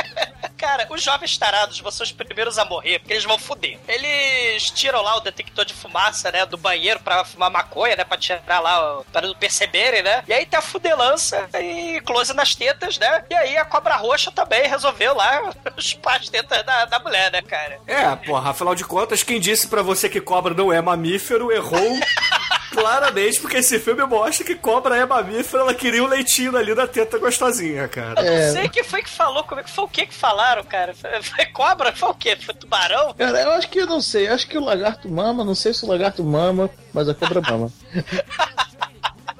Cara, os jovens tarados vão ser os primeiros a morrer, porque eles vão fuder. Eles tiram lá o detector de fumaça, né, do banheiro pra fumar maconha, né, pra tirar lá, pra não perceberem, né? E aí tá a fudelança e close nas tetas, né? E aí a cobra roxa também resolveu lá chupar as tetas da, da mulher, né, cara? É, porra, afinal de contas, quem disse pra você que cobra não é mamífero errou claramente, porque esse filme mostra que cobra é mamífero, ela queria um leitinho ali da teta gostosinha, cara. É. Não sei quem foi que falou, como é que foi o que que falaram, cara? Foi, foi cobra? Foi o quê? Foi tubarão? Cara, eu acho que eu não sei. Acho que o lagarto mama, não sei se o lagarto mama, mas a cobra mama.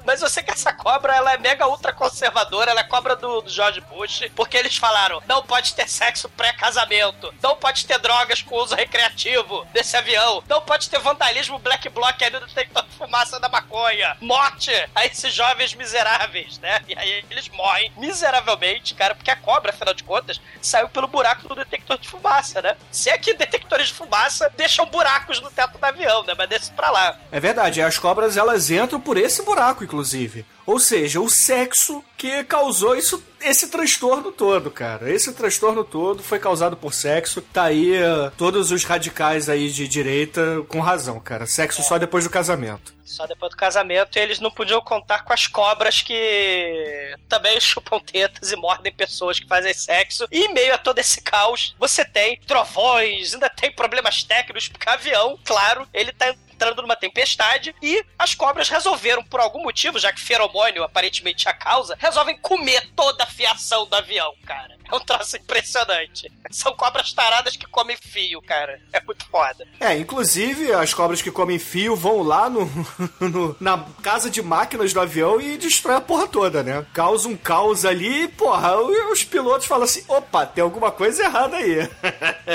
Mas eu sei que essa cobra, ela é mega ultra conservadora, ela é cobra do, do George Bush, porque eles falaram, não pode ter sexo pré-casamento, não pode ter drogas com uso recreativo desse avião, não pode ter vandalismo black bloc ali no detector de fumaça da maconha, morte a esses jovens miseráveis, né? E aí eles morrem miseravelmente, cara, porque a cobra, afinal de contas, saiu pelo buraco do detector de fumaça, né? Se é que detectores de fumaça deixam buracos no teto do avião, né? Mas deixa pra lá. É verdade, as cobras elas entram por esse buraco, inclusive inclusive. Ou seja, o sexo que causou isso, esse transtorno todo, cara. Esse transtorno todo foi causado por sexo. Tá aí eh, todos os radicais aí de direita com razão, cara. Sexo só depois do casamento. Só depois do casamento eles não podiam contar com as cobras que também chupam tetas e mordem pessoas que fazem sexo. E em meio a todo esse caos, você tem trovões, ainda tem problemas técnicos, porque avião, claro, ele tá entrando numa tempestade e as cobras resolveram, por algum motivo, já que feromônio aparentemente é a causa, resolvem comer toda a fiação do avião, cara. É um troço impressionante. São cobras taradas que comem fio, cara. É muito foda. É, inclusive as cobras que comem fio vão lá no, no- na casa de máquinas do avião e destrói a porra toda, né? Causa um caos ali e, porra, os pilotos falam assim: opa, tem alguma coisa errada aí.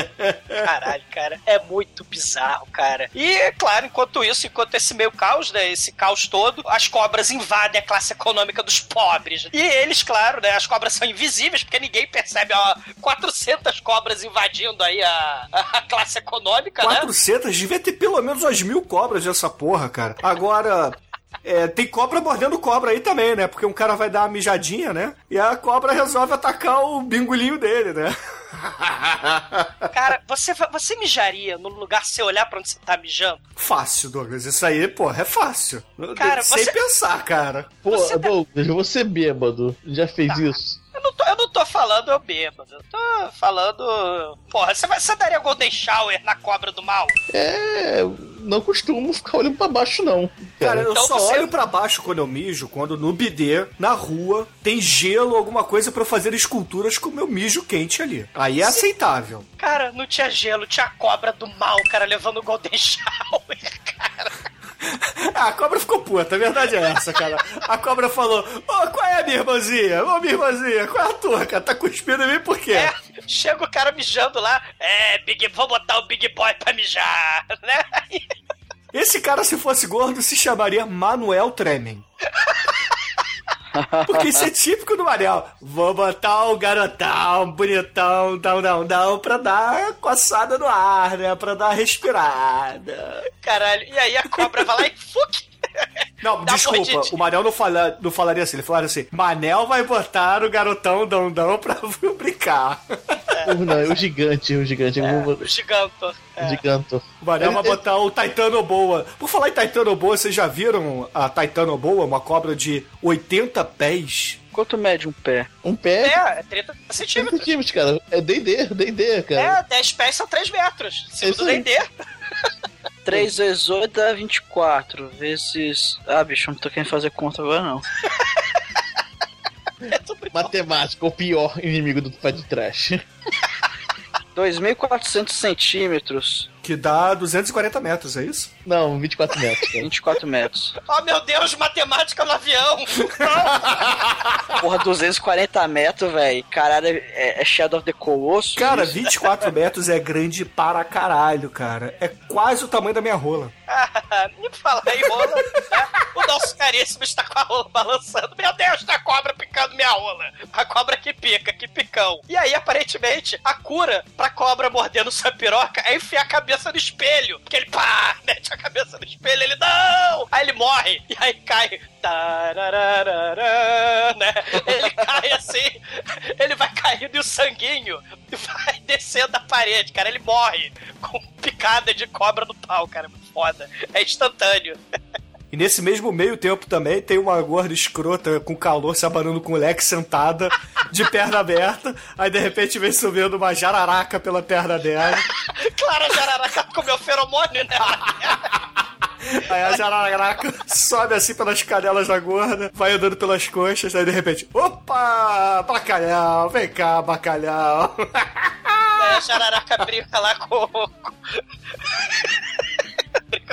Caralho, cara, é muito bizarro, cara. E, claro, enquanto isso, enquanto esse meio caos, né, esse caos todo, as cobras invadem a classe econômica dos pobres. E eles, claro, né, as cobras são invisíveis, porque ninguém percebe, ó, 400 cobras invadindo aí a, a classe econômica, né? 400, devia ter pelo menos umas mil cobras dessa porra, cara. Agora. é, tem cobra mordendo cobra aí também, né? Porque um cara vai dar uma mijadinha, né? E a cobra resolve atacar o bingolinho dele, né? Cara, você, você mijaria no lugar se você olhar pra onde você tá mijando? Fácil, Douglas. Isso aí, porra, é fácil. Cara, Sem você- pensar, cara. Pô, Você tá- Douglas, você bêbado, já fez isso? Eu não, tô, eu não tô falando eu bêbado, eu tô falando. Porra, você, vai, você daria Golden Shower na cobra do mal? É, não costumo ficar olhando pra baixo, não. Cara, eu Então só você- olho pra baixo quando eu mijo, quando no bidê, na rua, tem gelo, alguma coisa pra eu fazer esculturas com o meu mijo quente ali. Aí é aceitável. Cara, não tinha gelo, tinha cobra do mal, cara, levando o Golden Shower, cara. Ah, a cobra ficou puta, a verdade é essa, cara. A cobra falou: Ô, qual é, minha irmãzinha? Ô, minha irmãzinha, qual é a tua, cara? Tá cuspindo em mim por quê? É, chega o cara mijando lá, é, Big, vou botar o Big Boy pra mijar, né? Esse cara, se fosse gordo, se chamaria Manuel Tremen. Porque isso é típico do Manel. Vou botar o garotão, bonitão, dão, dão, dão, pra dar coçada no ar, né? Pra dar respirada. Caralho, e aí a cobra vai lá e fuck! Não, Dá desculpa, mordidinha. o Manel não, fala, não falaria assim, ele falaria assim: Manel vai botar o garotão dão pra brincar. Não, é o gigante, o gigante. eu vou- O giganto. O giganto. Vai Ele- botar o Taitano Boa. Por falar em Taitano Boa, vocês já viram a Taitano Boa, uma cobra de 80 pés? Quanto mede um pé? Um pé. É, é 30 30 centímetros. centímetros, cara. É D&D, D&D, cara. É, 10 pés são 3 metros. Segundo aí. D&D. 3 vezes 8 dá 24. Vezes. Ah, bicho, eu não tô querendo fazer conta agora não. É. Matemática, o pior inimigo do pai de trash. 2.400 centímetros. Que dá 240 metros, é isso? Não, 24 metros, cara. 24 metros. Oh, meu Deus, matemática no avião. Porra, 240 metros, velho. Caralho, é, é Shadow of the Colossus? Cara, isso? 24 metros é grande para caralho, cara. É quase o tamanho da minha rola. Me fala aí, rola. né? O nosso caríssimo está com a rola balançando. Meu Deus, tá a cobra minha rola. A cobra que pica, que picão. E aí, aparentemente, a cura pra cobra mordendo sua piroca é enfiar a cabeça no espelho. Porque ele, pá, mete a cabeça no espelho, ele, não! Aí ele morre. E aí cai. Né? Ele cai assim, ele vai caindo e o sanguinho vai descendo da parede, cara. Ele morre com picada de cobra no pau, cara. Foda. É instantâneo. E nesse mesmo meio tempo também tem uma gorda escrota com calor se abanando com o leque sentada, de perna aberta. Aí de repente vem subindo uma jararaca pela perna dela. Clara Jararaca comeu feromônio, né? Aí a jararaca sobe assim pelas canelas da gorda, vai andando pelas coxas, aí de repente, opa! Bacalhau, vem cá, bacalhau. Aí a Jararaca brinca lá com.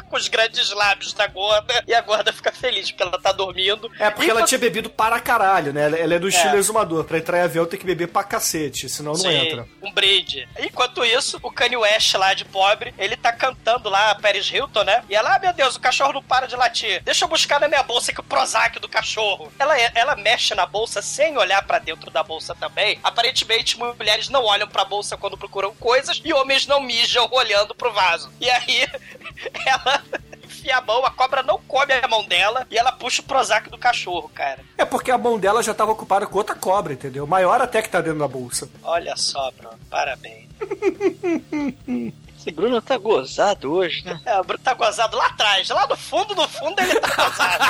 Com- brinca com os grandes lábios da gorda e a gorda fica feliz porque ela tá dormindo. É porque ela Enquanto- tinha bebido para caralho, né? Ela- Ela é do estilo É. exumador. Pra entrar em avião tem que beber pra cacete, senão não Sim, entra. um brinde. Enquanto isso, o Kanye West lá de pobre, ele tá cantando lá a Paris Hilton, né? E ela, ah, meu Deus, o cachorro não para de latir. Deixa eu buscar na minha bolsa aqui o Prozac do cachorro. Ela, ela mexe na bolsa sem olhar pra dentro da bolsa também. Aparentemente, mulheres não olham pra bolsa quando procuram coisas e homens não mijam olhando pro vaso. E aí, ela enfia a mão, a cobra não come a mão dela e ela puxa o Prozac do cachorro, cara. É porque a mão dela já tava ocupada com outra cobra, entendeu? Maior até que tá dentro da bolsa. Olha só, Bruno, parabéns. Esse Bruno tá gozado hoje, né? É, o Bruno tá gozado lá atrás. Lá no fundo, no fundo, ele tá gozado.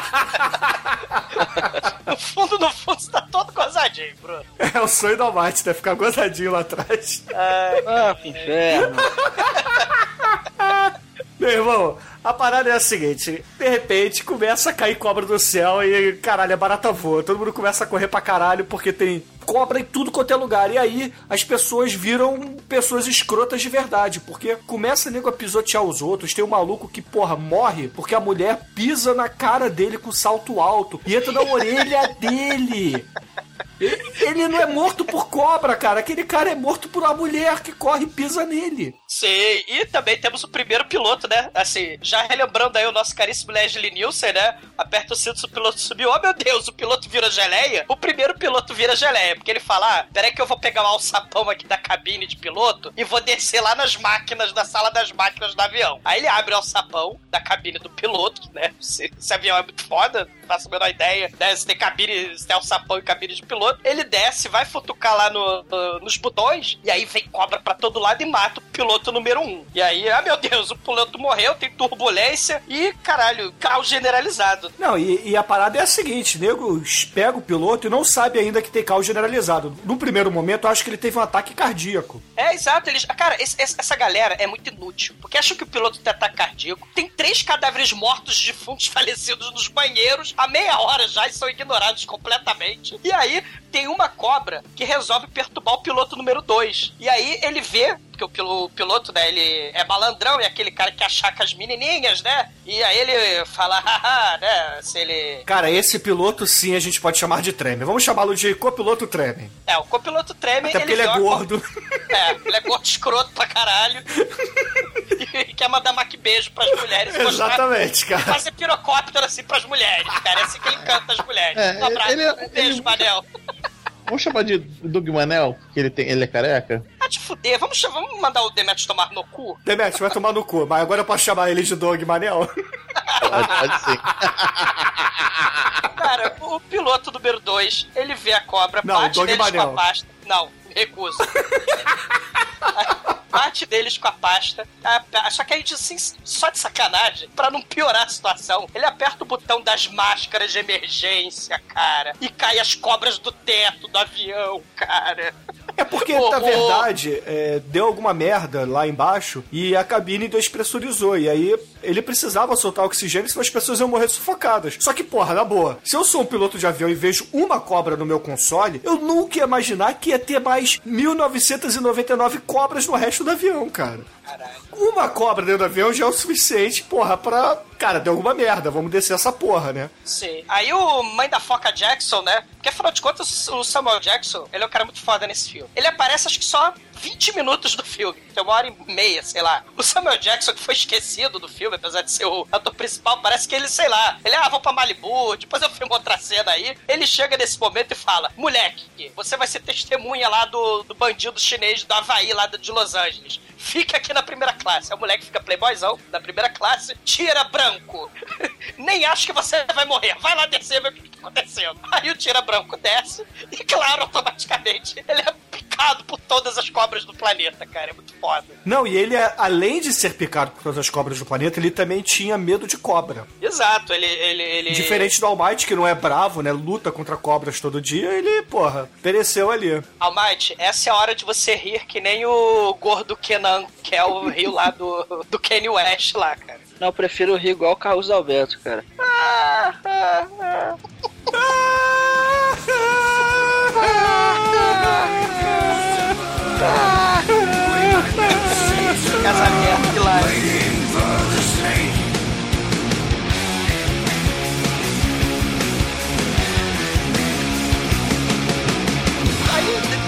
no fundo, no fundo, você tá todo gozadinho, Bruno. É o sonho do Almighty, né? Ficar gozadinho lá atrás. Ai, Ah, que inferno. Meu irmão, a parada é a seguinte: de repente começa a cair cobra do céu e caralho, a barata voa. Todo mundo começa a correr pra caralho porque tem cobra em tudo quanto é lugar. E aí as pessoas viram pessoas escrotas de verdade. Porque começa nego a pisotear os outros. Tem um maluco que, porra, morre porque a mulher pisa na cara dele com salto alto e entra na orelha dele. Ele ele não é morto por cobra, cara. Aquele cara é morto por uma mulher que corre e pisa nele. Sim, e também temos o primeiro piloto, né? Assim, já relembrando aí o nosso caríssimo Leslie Nielsen, né? Aperta o cinto, o piloto subiu. Oh, meu Deus, o piloto vira geleia? O primeiro piloto vira geleia, porque ele fala, ah, peraí que eu vou pegar o alçapão aqui da cabine de piloto e vou descer lá nas máquinas, da sala das máquinas do avião. Aí ele abre o alçapão da cabine do piloto, né? Esse, esse avião é muito foda, não faço a menor ideia, né? Se tem cabine, se tem alçapão e cabine de piloto. Ele desce, vai futucar lá no- no- nos botões, e aí vem cobra pra todo lado e mata o piloto número um. E aí, ah meu Deus, o piloto morreu, tem turbulência e, caralho, caos generalizado. Não, e, e a parada é a seguinte: nego pega o piloto e não sabe ainda que tem caos generalizado. No primeiro momento, eu acho que ele teve um ataque cardíaco. É, exato. Eles, cara, esse- essa galera é muito inútil. Porque acham que o piloto tem ataque cardíaco. Tem três cadáveres mortos, defuntos, falecidos nos banheiros há meia hora já e são ignorados completamente. E aí, tem uma cobra que resolve perturbar o piloto número 2. E aí ele vê, porque o pilo- o piloto, né, ele é malandrão, é aquele cara que achaca as menininhas, né? E aí ele fala, haha, né? Se ele. Cara, esse piloto sim a gente pode chamar de Treme. Vamos chamá-lo de copiloto Treme. É, o copiloto treme. Até porque ele vê é gordo. É, ele é gordo escroto pra caralho. e quer mandar mac beijo pras mulheres. e mostrar- Exatamente, cara. Fazer pirocóptero assim pras mulheres, cara. É assim que ele canta as mulheres. É, um abraço, ele é- um beijo, ele- Manel. Vamos chamar de Doug Manel, que ele, tem, ele é careca? Ah, te fuder, vamos, vamos mandar o Demetrius tomar no cu? Demet, vai tomar no cu. Mas agora eu posso chamar ele de Dog Manel? Pode, pode sim. Cara, o piloto número 2, ele vê a cobra, Não, bate Dog deles com Manel. a pasta. Não, recuso. bate deles com a pasta. Só que aí, assim, só de sacanagem, pra não piorar a situação, ele aperta o botão das máscaras de emergência, cara. E cai as cobras do teto do avião, cara. É porque, Ô, na verdade, é, deu alguma merda lá embaixo e a cabine despressurizou. E aí ele precisava soltar oxigênio, senão as pessoas iam morrer sufocadas. Só que, porra, na boa, se eu sou um piloto de avião e vejo uma cobra no meu console, eu nunca ia imaginar que ia ter mais 1999 cobras no resto do avião, cara. Uma cobra dentro do avião já é o suficiente, porra, pra. Cara, deu alguma merda, vamos descer essa porra, né? Sim. Aí o mãe da foca Jackson, né? Porque afinal de contas, o Samuel Jackson, ele é um cara muito foda nesse filme. Ele aparece acho que só 20 minutos do filme. Tem uma hora e meia, sei lá. O Samuel Jackson, que foi esquecido do filme, apesar de ser o ator principal, parece que ele, sei lá, ele, ah, vou pra Malibu, depois eu filmo outra cena aí. Ele chega nesse momento e fala: Moleque, você vai ser testemunha lá do, do bandido chinês do Havaí, lá de Los Angeles. Fica aqui na primeira classe. O moleque fica playboyzão na primeira classe, tira branco. Nem acho que você vai morrer. Vai lá descer, que tá acontecendo. Aí o tira branco desce e, claro, automaticamente ele é picado por todas as cobras do planeta, cara. É muito foda. Não, e ele, além de ser picado por todas as cobras do planeta, ele também tinha medo de cobra. Exato, ele. ele, ele... Diferente do All Might, que não é bravo, né? Luta contra cobras todo dia, ele, porra, pereceu ali. Almighty, essa é a hora de você rir que nem o gordo Kenan, que é o rio lá do, do Kanye West lá, cara. Não, eu prefiro rir igual o Carlos Alberto, cara. Casamento que lá.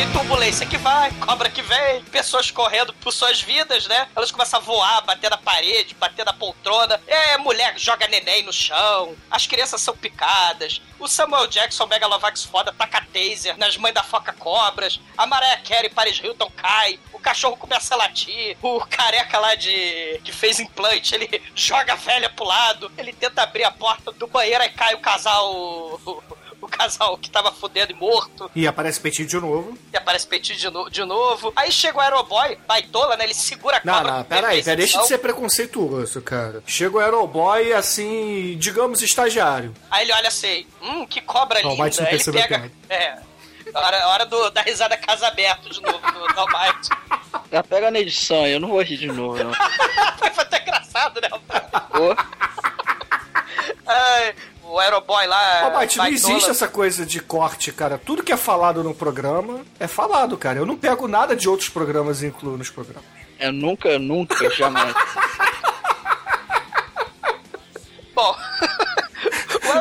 Tem turbulência que vai, cobra que vem, pessoas correndo por suas vidas, né? Elas começam a voar, bater na parede, bater na poltrona. É, mulher joga neném no chão, as crianças são picadas. O Samuel Jackson, Megalovax foda, taca taser nas mães da foca cobras. A Mariah Carey Paris Hilton cai. O cachorro começa a latir. O careca lá de. que fez implante, ele joga a velha pro lado. Ele tenta abrir a porta do banheiro e cai o casal. O, casal que tava fudendo e morto. E aparece Petit de novo. E aparece Petit de, no- de novo. Aí chega o Aeroboy, baitola, né? Ele segura a Não, cobra. não, com pera aí, perfeição. deixa de ser preconceituoso, cara. Chega o Aeroboy, assim, digamos, estagiário. Aí ele olha assim, hum, que cobra Não, linda. Não Aí ele pega. É. Hora, hora do, da risada casa aberto de novo do, Almighty. Já pega na edição aí, eu não vou rir de novo, não. Foi até engraçado, né? Ô, Ai, o Aeroboy lá. Ó, Mate, não existe essa coisa de corte, cara. Tudo que é falado no programa é falado, cara. Eu não pego nada de outros programas e incluo nos programas. eu nunca, nunca, jamais. Bom.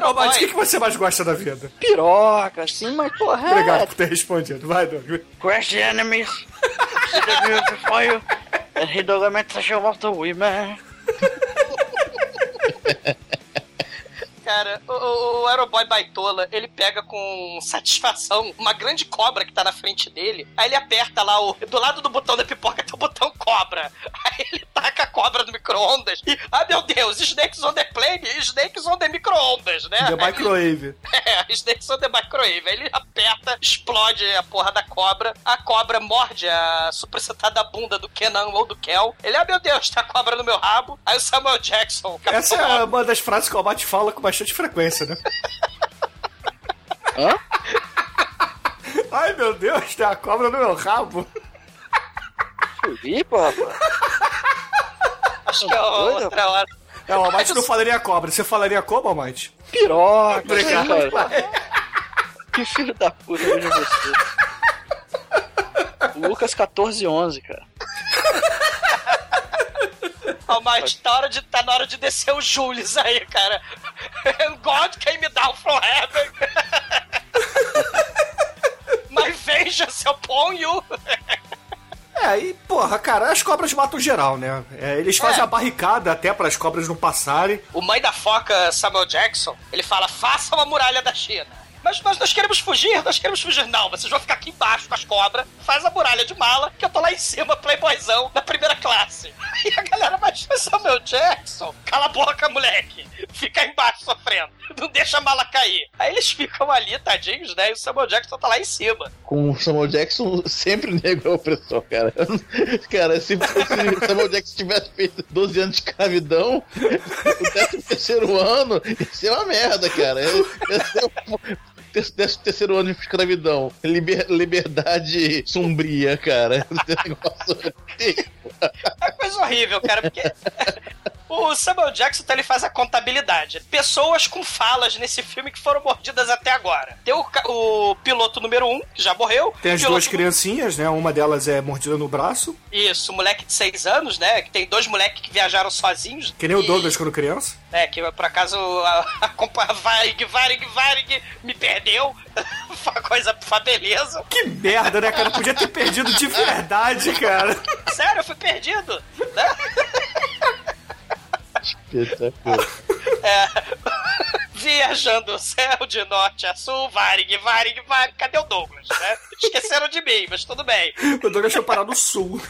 o. Mate, o que, que você mais gosta da vida? Piroca, assim, mas porra. Obrigado por ter respondido. Vai, Doug. Crash the enemies. See the view before you. And he don't make the show of the women. Cara, o, o, o Aeroboy Baitola, ele pega com satisfação uma grande cobra que tá na frente dele. Aí ele aperta lá o. Do lado do botão da pipoca tem o botão cobra. Aí ele taca a cobra no micro-ondas. E, ah meu Deus, Snakes on the plane, Snakes on the micro-ondas, né? The Microwave. É, Snakes on the microwave. Aí ele aperta, explode a porra da cobra. A cobra morde a supracetada bunda do Kenan ou do Kel. Ele, ah meu Deus, tá a cobra no meu rabo. Aí o Samuel Jackson. Essa é uma das frases que o Mate fala com bastante frequência, né? Hã? Ai, meu Deus, tem a cobra no meu rabo. Pô, rapaz. Acho que é Doido? outra hora. É, o Almighty não falaria cobra. Você falaria como, Almighty? Piroca. Obrigado. Que filho da puta, veja você. Lucas 1411, cara. Ó, mas tá, hora de, tá na hora de descer o Julius aí, cara. God came down from heaven. My vengeance upon you. É, e porra, cara, as cobras matam geral, né? É, eles fazem É. a barricada até para as cobras não passarem. O mãe da foca, Samuel Jackson, ele fala: faça uma muralha da China. Mas, mas nós queremos fugir, nós queremos fugir. Não, vocês vão ficar aqui embaixo com as cobras, faz a muralha de mala, que eu tô lá em cima, playboyzão, da primeira classe. E a galera, mas Samuel Jackson, cala a boca, moleque. Fica embaixo sofrendo. Não deixa a mala cair. Aí eles ficam ali, tadinhos, né? E o Samuel Jackson tá lá em cima. Com o Samuel Jackson, sempre negro é opressor, cara. Cara, se, se Samuel Jackson tivesse feito 12 anos de escravidão, o 13 ano ia ser uma merda, cara. Ia ser um, décimo terceiro ano de escravidão. Liber- liberdade sombria, cara. Esse negócio- É coisa horrível, cara, porque. O Samuel Jackson então, ele faz a contabilidade. Pessoas com falas nesse filme que foram mordidas até agora. Tem o, o piloto número um, que já morreu. Tem as duas criancinhas, né? Uma delas é mordida no braço, Isso, moleque de seis anos, né? Que tem dois moleques que viajaram sozinhos. que nem o E- Douglas quando criança. É, que por acaso a, a Varig, Varig, Varig me perdeu. Foi coisa, foi beleza. Que merda, né, cara? Podia ter perdido de verdade, cara. Sério, eu fui perdido. Né? Espetacular. É, viajando o céu de norte a sul, Varig, Varig, Varig. Cadê o Douglas, né? Esqueceram de mim, mas tudo bem. O Douglas foi parar no sul.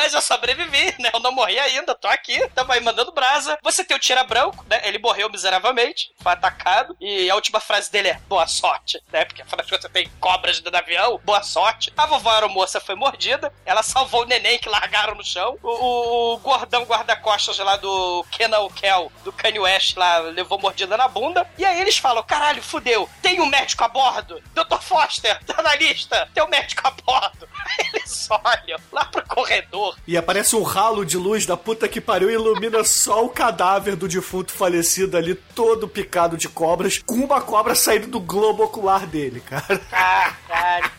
Mas eu sobrevivi, né? Eu não morri ainda, tô aqui, tamo aí mandando brasa. Você tem o Tira Branco, né? Ele morreu miseravelmente, foi atacado. E a última frase dele é boa sorte, né? Porque afinal de contas você tem cobras dentro do avião, boa sorte. A vovó aeromoça foi mordida, ela salvou o neném que largaram no chão. O, o- o gordão guarda-costas lá do Kenan Kel, do Kanye West lá, levou mordida na bunda. E aí eles falam, caralho, fudeu, tem um médico a bordo. Dr. Foster, tá na lista, tem um médico a bordo. Eles olham lá pro corredor. E aparece um ralo de luz da puta que pariu e ilumina só o cadáver do defunto falecido ali, todo picado de cobras, com uma cobra saindo do globo ocular dele, cara. Caralho.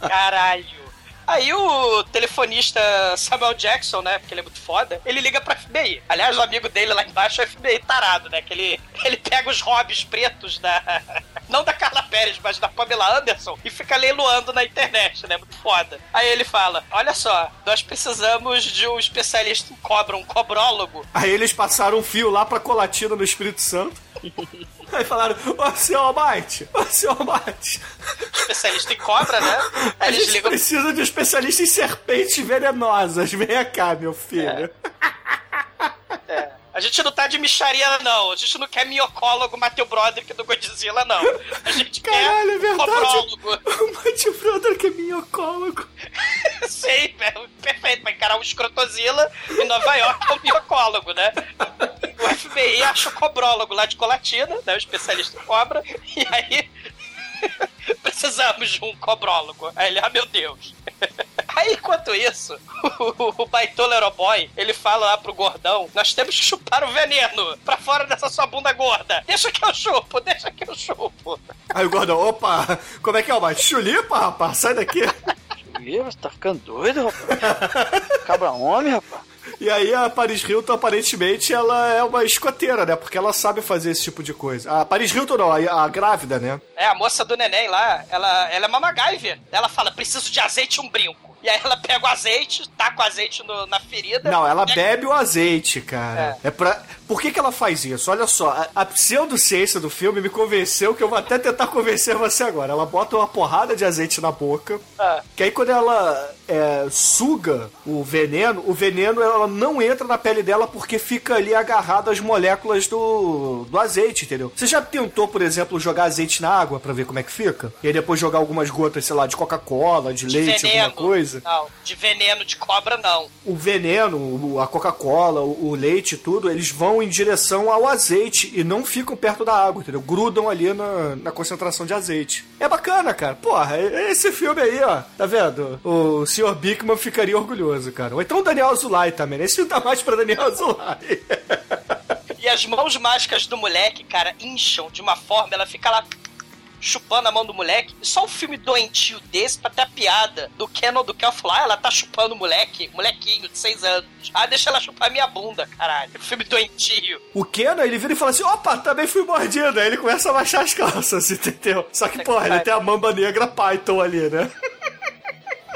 Caralho. Aí o telefonista Samuel Jackson, né? Porque ele é muito foda, ele liga pra FBI. Aliás, o amigo dele lá embaixo é o FBI tarado, né? Que ele, ele pega os hobbies pretos da. Não da Carla Pérez, mas da Pamela Anderson e fica leiloando na internet, né? Muito foda. Aí ele fala: Olha só, nós precisamos de um especialista em cobra, um cobrólogo. Aí eles passaram um fio lá pra Colatina no Espírito Santo. Aí falaram, ô seu Almighty, ô seu Almighty, Especialista em cobra, né? a Aí eles gente ligam precisa de um especialista em serpentes venenosas. Venha cá, meu filho. É. A gente não tá de micharia, não. A gente não quer minhocólogo Mateu Broderick do Godzilla, não. A gente Caralho, é quer verdade. cobrólogo. O Matthew Brother que é minhocólogo. Sei, velho. Perfeito. Pra encarar um escrotozilla em Nova York é um minhocólogo, né? O FBI acha o cobrólogo lá de Colatina, né? O especialista em cobra. E aí... Precisamos de um cobrólogo. Aí ele, ah, meu Deus. Aí, enquanto isso, o, o baitola boy ele fala lá pro gordão, nós temos que chupar o veneno pra fora dessa sua bunda gorda. Deixa que eu chupo, deixa que eu chupo. Aí o gordão, opa, como é que é, Almighty? Chulipa, rapaz, sai daqui. Ih, você tá ficando doido, rapaz? Cabra homem, rapaz. E aí a Paris Hilton, aparentemente, ela é uma escoteira, né? Porque ela sabe fazer esse tipo de coisa. A Paris Hilton não, a, a grávida, né? É, a moça do neném lá, ela, ela é uma MacGyver. Ela fala, preciso de azeite e um brinco. E aí ela pega o azeite, taca o azeite no- na ferida. Não, ela pega- bebe o azeite, cara. É, pra... Por que, que ela faz isso? Olha só, a, a pseudociência do filme me convenceu que eu vou até tentar convencer você agora. Ela bota uma porrada de azeite na boca, Ah. que aí quando ela é, suga o veneno, o veneno ela não entra na pele dela porque fica ali agarrado às moléculas do, do azeite, entendeu? Você já tentou, por exemplo, jogar azeite na água pra ver como é que fica? E aí depois jogar algumas gotas, sei lá, de Coca-Cola, de, de leite, veneno. alguma coisa? Não, de veneno de cobra, não. o veneno, a Coca-Cola, o, leite e tudo, eles vão em direção ao azeite e não ficam perto da água, entendeu? Grudam ali na, na concentração de azeite. É bacana, cara. Porra, esse filme aí, ó, tá vendo? O Sr. Bickman ficaria orgulhoso, cara. Ou então o Daniel Azulay também, né? Esse filme tá mais pra Daniel Azulay. E as mãos mágicas do moleque, cara, incham de uma forma, ela fica lá chupando a mão do moleque. Só um filme doentio desse pra ter a piada do ou do Kel falar, ah, ela tá chupando o moleque, molequinho de 6 anos. Ah, deixa ela chupar minha bunda, caralho. Filme doentio. O Kenan, ele vira e fala assim: opa, também fui mordido. Aí ele começa a baixar as calças, entendeu? Só que, porra, ele tem a mamba negra Python ali, né?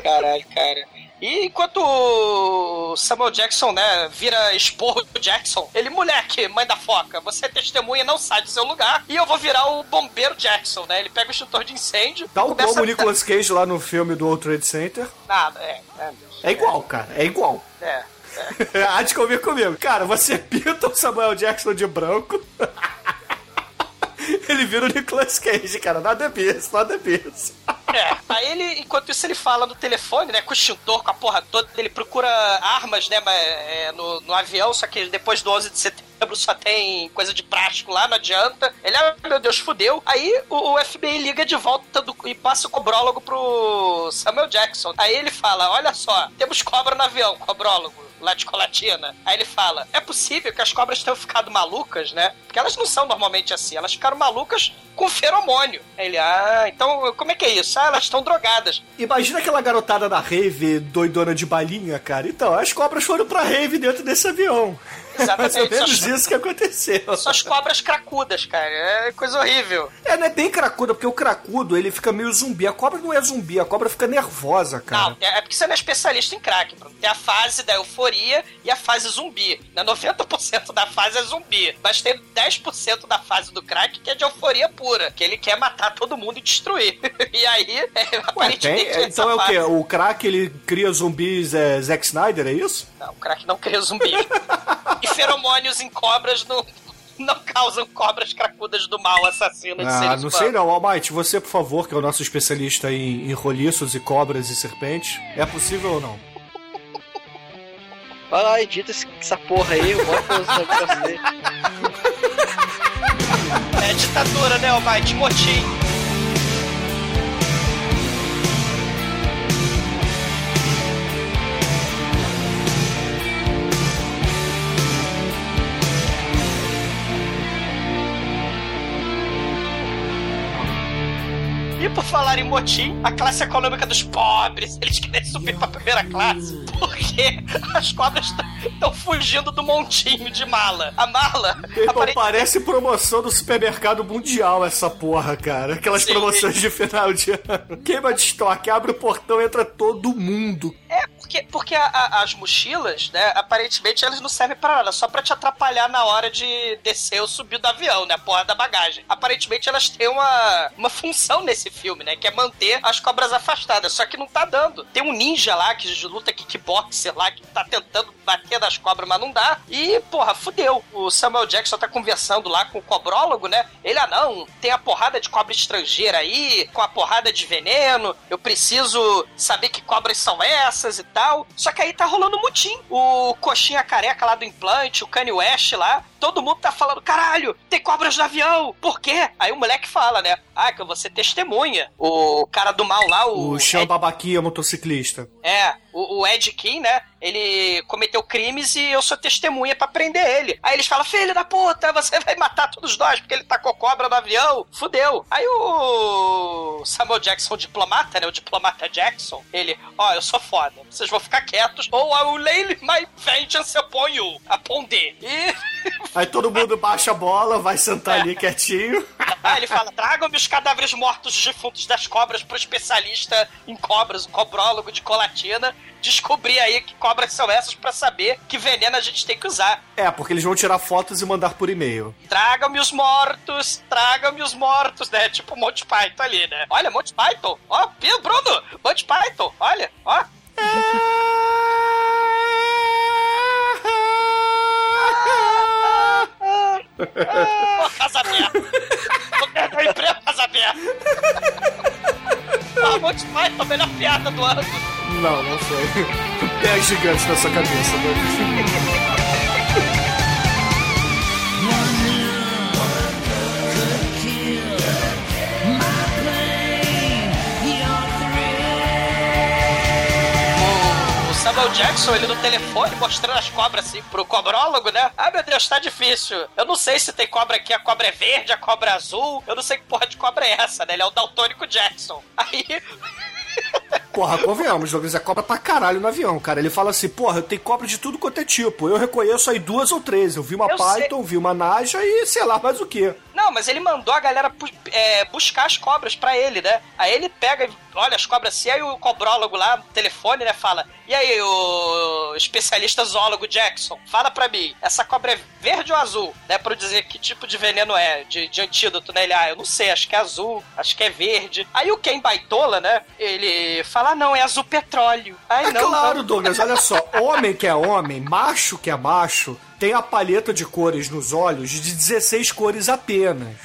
Caralho, cara. E enquanto o Samuel Jackson, né, vira esporro do Jackson, ele, moleque, mãe da foca, você é testemunha, não sai do seu lugar, e eu vou virar o bombeiro Jackson, né? Ele pega o extintor de incêndio. Tal começa como o Nicolas Cage lá no filme do World Trade Center. Nada, é, é, É igual, cara, é igual. é. Há de comer comigo. Cara, você pinta o Samuel Jackson de branco. Ele vira o Nicolas Cage, cara. Nada é bicho, nada é bicho. É, aí ele, enquanto isso, ele fala no telefone, né, com o extintor, com a porra toda, ele procura armas, né, é, no, no avião, só que depois do 11 de setembro só tem coisa de plástico lá, não adianta. Ele, ah, meu Deus, fudeu. Aí o, o FBI liga de volta do- e passa o cobrólogo pro Samuel Jackson. Aí ele fala, olha só, temos cobra no avião, cobrólogo. Colatina. Aí ele fala: É possível que as cobras tenham ficado malucas, né? Porque elas não são normalmente assim. Elas ficaram malucas com feromônio. Aí ele, ah, então como é que é isso? Ah, elas estão drogadas. Imagina aquela garotada da rave doidona de balinha, cara. Então, as cobras foram pra rave dentro desse avião. Exatamente, Mais ou menos só- isso que aconteceu. São as cobras cracudas, cara. É coisa horrível. É, não é bem cracuda, porque o cracudo, ele fica meio zumbi. A cobra não é zumbi, a cobra fica nervosa, cara. Não, é é porque você não é especialista em crack. Tem a fase da euforia e a fase zumbi. Né? 90% da fase é zumbi. Mas tem 10% da fase do crack que é de euforia pura. Que ele quer matar todo mundo e destruir. e aí, é, tem? aparentemente, essa Então é o quê? O crack, ele cria zumbis é, Zack Snyder, é isso? Não, o crack não cria zumbi. e feromônios em cobras não, não causam cobras cracudas do mal, assassinas de Ah, seres não sei não. Almighty, você, por favor, que é o nosso especialista em, em roliços e cobras e serpentes, é possível ou não? Vai lá, edita essa porra aí, bota os negócios aí. É ditadura, né, Almighty? Motim. E por falar em motim, a classe econômica dos pobres, eles querem subir pra primeira classe porque as cobras estão fugindo do montinho de mala. A mala, Então aparentemente, parece promoção do supermercado mundial essa porra, cara. Aquelas Sim. promoções de final de ano. Queima de estoque, abre o portão, entra todo mundo. É, porque, porque a- a- as mochilas, né, aparentemente elas não servem pra nada, só pra te atrapalhar na hora de descer ou subir do avião, né, a porra da bagagem. Aparentemente elas têm uma, uma função nesse filme, né, que é manter as cobras afastadas, só que não tá dando. Tem um ninja lá que luta kickboxer lá, que tá tentando bater nas cobras, mas não dá. E, porra, fudeu. O Samuel Jackson tá conversando lá com o cobrólogo, né, ele, ah não, tem a porrada de cobra estrangeira aí, com a porrada de veneno, eu preciso saber que cobras são essas e tal. Só que aí tá rolando mutim. O coxinha careca lá do implante, o Kanye West lá, todo mundo tá falando, caralho, tem cobras no avião, por quê? Aí o moleque fala, né, ah, que eu vou ser testemunha. O cara do mal lá, o... O Sean Babaquinha motociclista. É, o, o Ed King, né? Ele cometeu crimes e eu sou testemunha pra prender ele. Aí eles falam: Filho da puta, você vai matar todos nós porque ele tacou cobra no avião. Fudeu. Aí o Samuel Jackson, o diplomata, né? O diplomata Jackson, ele: Ó, eu sou foda. Vocês vão ficar quietos ou I will lay my vengeance upon you. Upon. E Aí todo mundo baixa a bola, vai sentar ali quietinho. Aí ele fala: tragam-me os cadáveres mortos dos defuntos das cobras pro especialista em cobras, o cobrólogo de colatina, descobrir aí que cobras são essas pra saber que veneno a gente tem que usar. É, porque eles vão tirar fotos e mandar por e-mail. Tragam-me os mortos, tragam-me os mortos, né? Tipo Monty Python ali, né? Olha, Monty Python, ó, Bruno, Monty Python, olha, ó. Pô, casa aberta. Vou perder o emprego, casa aberta. Ah, Monty Python, a melhor piada do ano. Não, não foi. Pés gigantes na sua cabeça, né? Samuel Jackson, ele no telefone, mostrando as cobras assim pro cobrólogo, né? Ah, meu Deus, tá difícil. Eu não sei se tem cobra aqui, a cobra é verde, a cobra é azul. Eu não sei que porra de cobra é essa, né? Ele é o Daltônico Jackson. Aí. Porra, convenhamos, Douglas, é cobra pra caralho no avião, cara. Ele fala assim, porra, eu tenho cobra de tudo quanto é tipo. Eu reconheço aí duas ou três. Eu vi uma Eu sei. Python, vi uma Naja e sei lá mais o que. Não, mas ele mandou a galera é, buscar as cobras pra ele, né? Aí ele pega, e olha as cobras assim, aí o cobrólogo lá no telefone, né, fala: E aí, o especialista zoólogo Jackson, fala pra mim, essa cobra é verde ou azul? Né, pra eu dizer que tipo de veneno é, de, de antídoto, né? Ele, ah, eu não sei, acho que é azul, acho que é verde. Aí o Ken Baitola, né, ele fala: ah, não, é azul petróleo. Ai, É não, claro, não. Douglas, olha só. Homem que é homem, macho que é macho, tem a paleta de cores nos olhos de 16 cores apenas.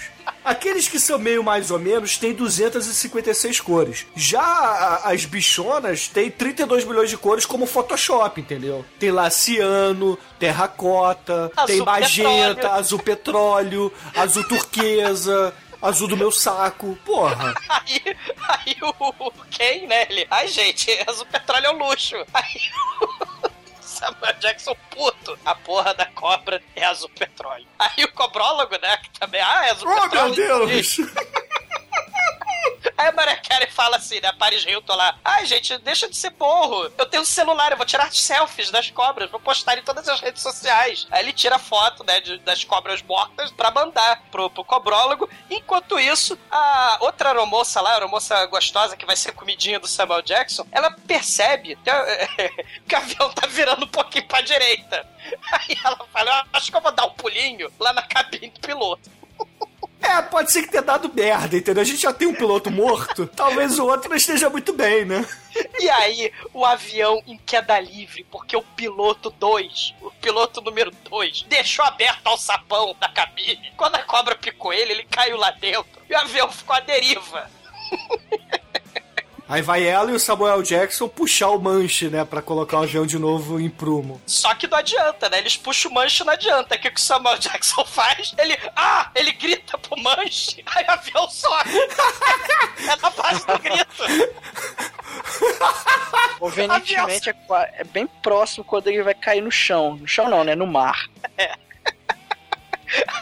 Aqueles que são meio mais ou menos têm 256 cores. Já a- as bichonas têm 32 milhões de cores como Photoshop, entendeu? Tem lá ciano, terracota, Azul tem magenta, petróleo. azul petróleo, azul turquesa, azul do meu saco. Porra. Aí, aí o, o Ken, né, ele, ai gente, azul petróleo é um luxo. Aí o Samuel Jackson puto, a porra da cobra é azul petróleo. Aí o cobrólogo, né, que também, ah, é azul Oh, petróleo. meu Deus! Aí a Maria Carey fala assim, né, Paris Hilton lá, ai gente, deixa de ser burro, eu tenho um celular, eu vou tirar selfies das cobras, vou postar em todas as redes sociais. Aí ele tira foto, né, de- das cobras mortas pra mandar pro, pro cobrólogo. Enquanto isso, a outra aeromoça lá, a aeromoça gostosa que vai ser comidinha do Samuel Jackson, ela percebe que, que o avião tá virando um pouquinho pra direita. Aí ela fala, "Eu acho que eu vou dar um pulinho lá na cabine do piloto. É, pode ser que tenha dado merda, entendeu? A gente já tem um piloto morto. Talvez o outro não esteja muito bem, né? E aí, o avião em queda livre, porque o piloto 2, o piloto número 2, deixou aberto ao sapão da cabine. Quando a cobra picou ele, ele caiu lá dentro. E o avião ficou à deriva. Aí vai ela e o Samuel Jackson puxar o manche, né? Pra colocar o avião de novo em prumo. Só que não adianta, né? Eles puxam o manche e não adianta. O que, que o Samuel Jackson faz? Ele. Ah! Ele grita pro manche, aí o avião sobe. é na base do grito. Convenientemente é, é bem próximo quando ele vai cair no chão. No chão não, né? No mar.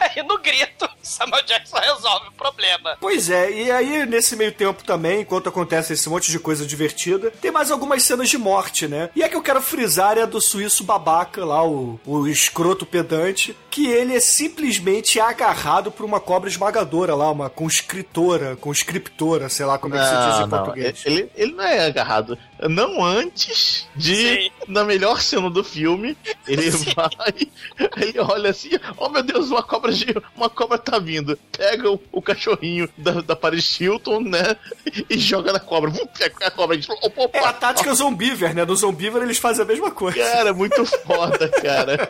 Aí no grito, Samuel Jackson resolve o problema. Pois é, e aí nesse meio tempo também, enquanto acontece esse monte de coisa divertida, tem mais algumas cenas de morte, né? E a que eu quero frisar é a do suíço babaca lá, o, o escroto pedante, que ele é simplesmente agarrado por uma cobra esmagadora lá, uma conscritora, conscriptora, sei lá como é que se diz em Não, não. português. Ele, ele não é agarrado. Não antes de, Sim. na melhor cena do filme, ele vai, ele olha assim, oh meu Deus, uma cobra, uma cobra tá vindo. Pega o, o cachorrinho da, da Paris Hilton, né, e joga na cobra. Pega a cobra, opa, opa. É a tática zombiver, né? Do zombiver eles fazem a mesma coisa. Cara, muito foda, cara.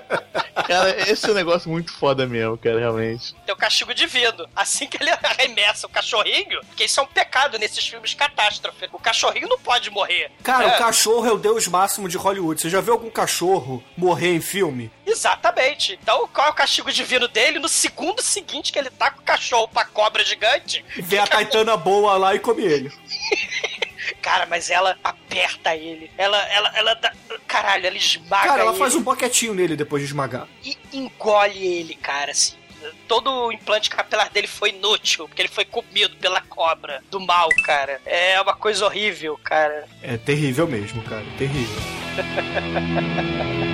Cara, esse é um negócio muito foda mesmo, cara, realmente. tem o castigo divino. Assim que ele arremessa o cachorrinho, porque isso é um pecado nesses filmes catástrofe. O cachorrinho não pode morrer. Cara, É, o cachorro é o deus máximo de Hollywood. Você já viu algum cachorro morrer em filme? Exatamente. Então, qual é o castigo divino dele? No segundo seguinte que ele tá com o cachorro pra cobra gigante. Vê a Caetana boa lá e come ele. Cara, mas ela aperta ele. Ela, ela, ela dá... Caralho, ela esmaga Cara, ela ele faz um boquetinho nele depois de esmagar. e engole ele, cara, assim. Todo o implante capilar dele foi inútil, porque ele foi comido pela cobra do mal, cara. É uma coisa horrível, cara. É terrível mesmo, cara. Terrível.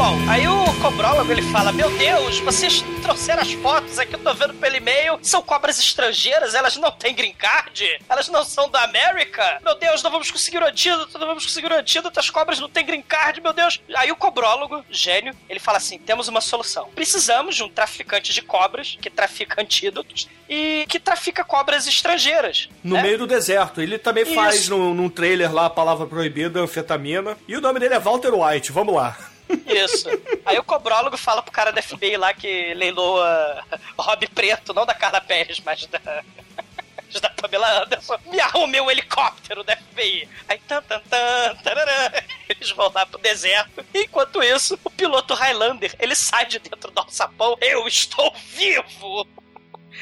Bom, aí o cobrólogo ele fala: Meu Deus, vocês trouxeram as fotos aqui, eu tô vendo pelo e-mail. São cobras estrangeiras, elas não têm green card, elas não são da América. Meu Deus, não vamos conseguir o antídoto, não vamos conseguir o antídoto, as cobras não têm green card, meu Deus. Aí o cobrólogo, gênio, ele fala assim: temos uma solução. Precisamos de um traficante de cobras que trafica antídotos e que trafica cobras estrangeiras. No né? meio do deserto. Ele também Isso. faz num, num trailer lá a palavra proibida, anfetamina. E o nome dele é Walter White. Vamos lá. Isso. Aí o cobrólogo fala pro cara da FBI lá que leiloa Rob Preto, não da Carla Pérez, mas da. Da Pamela Anderson, me arrume um helicóptero da FBI. Aí, tan, tan, tan, tararã, eles vão lá pro deserto. Enquanto isso, o piloto Highlander, ele sai de dentro do alçapão. Eu estou vivo!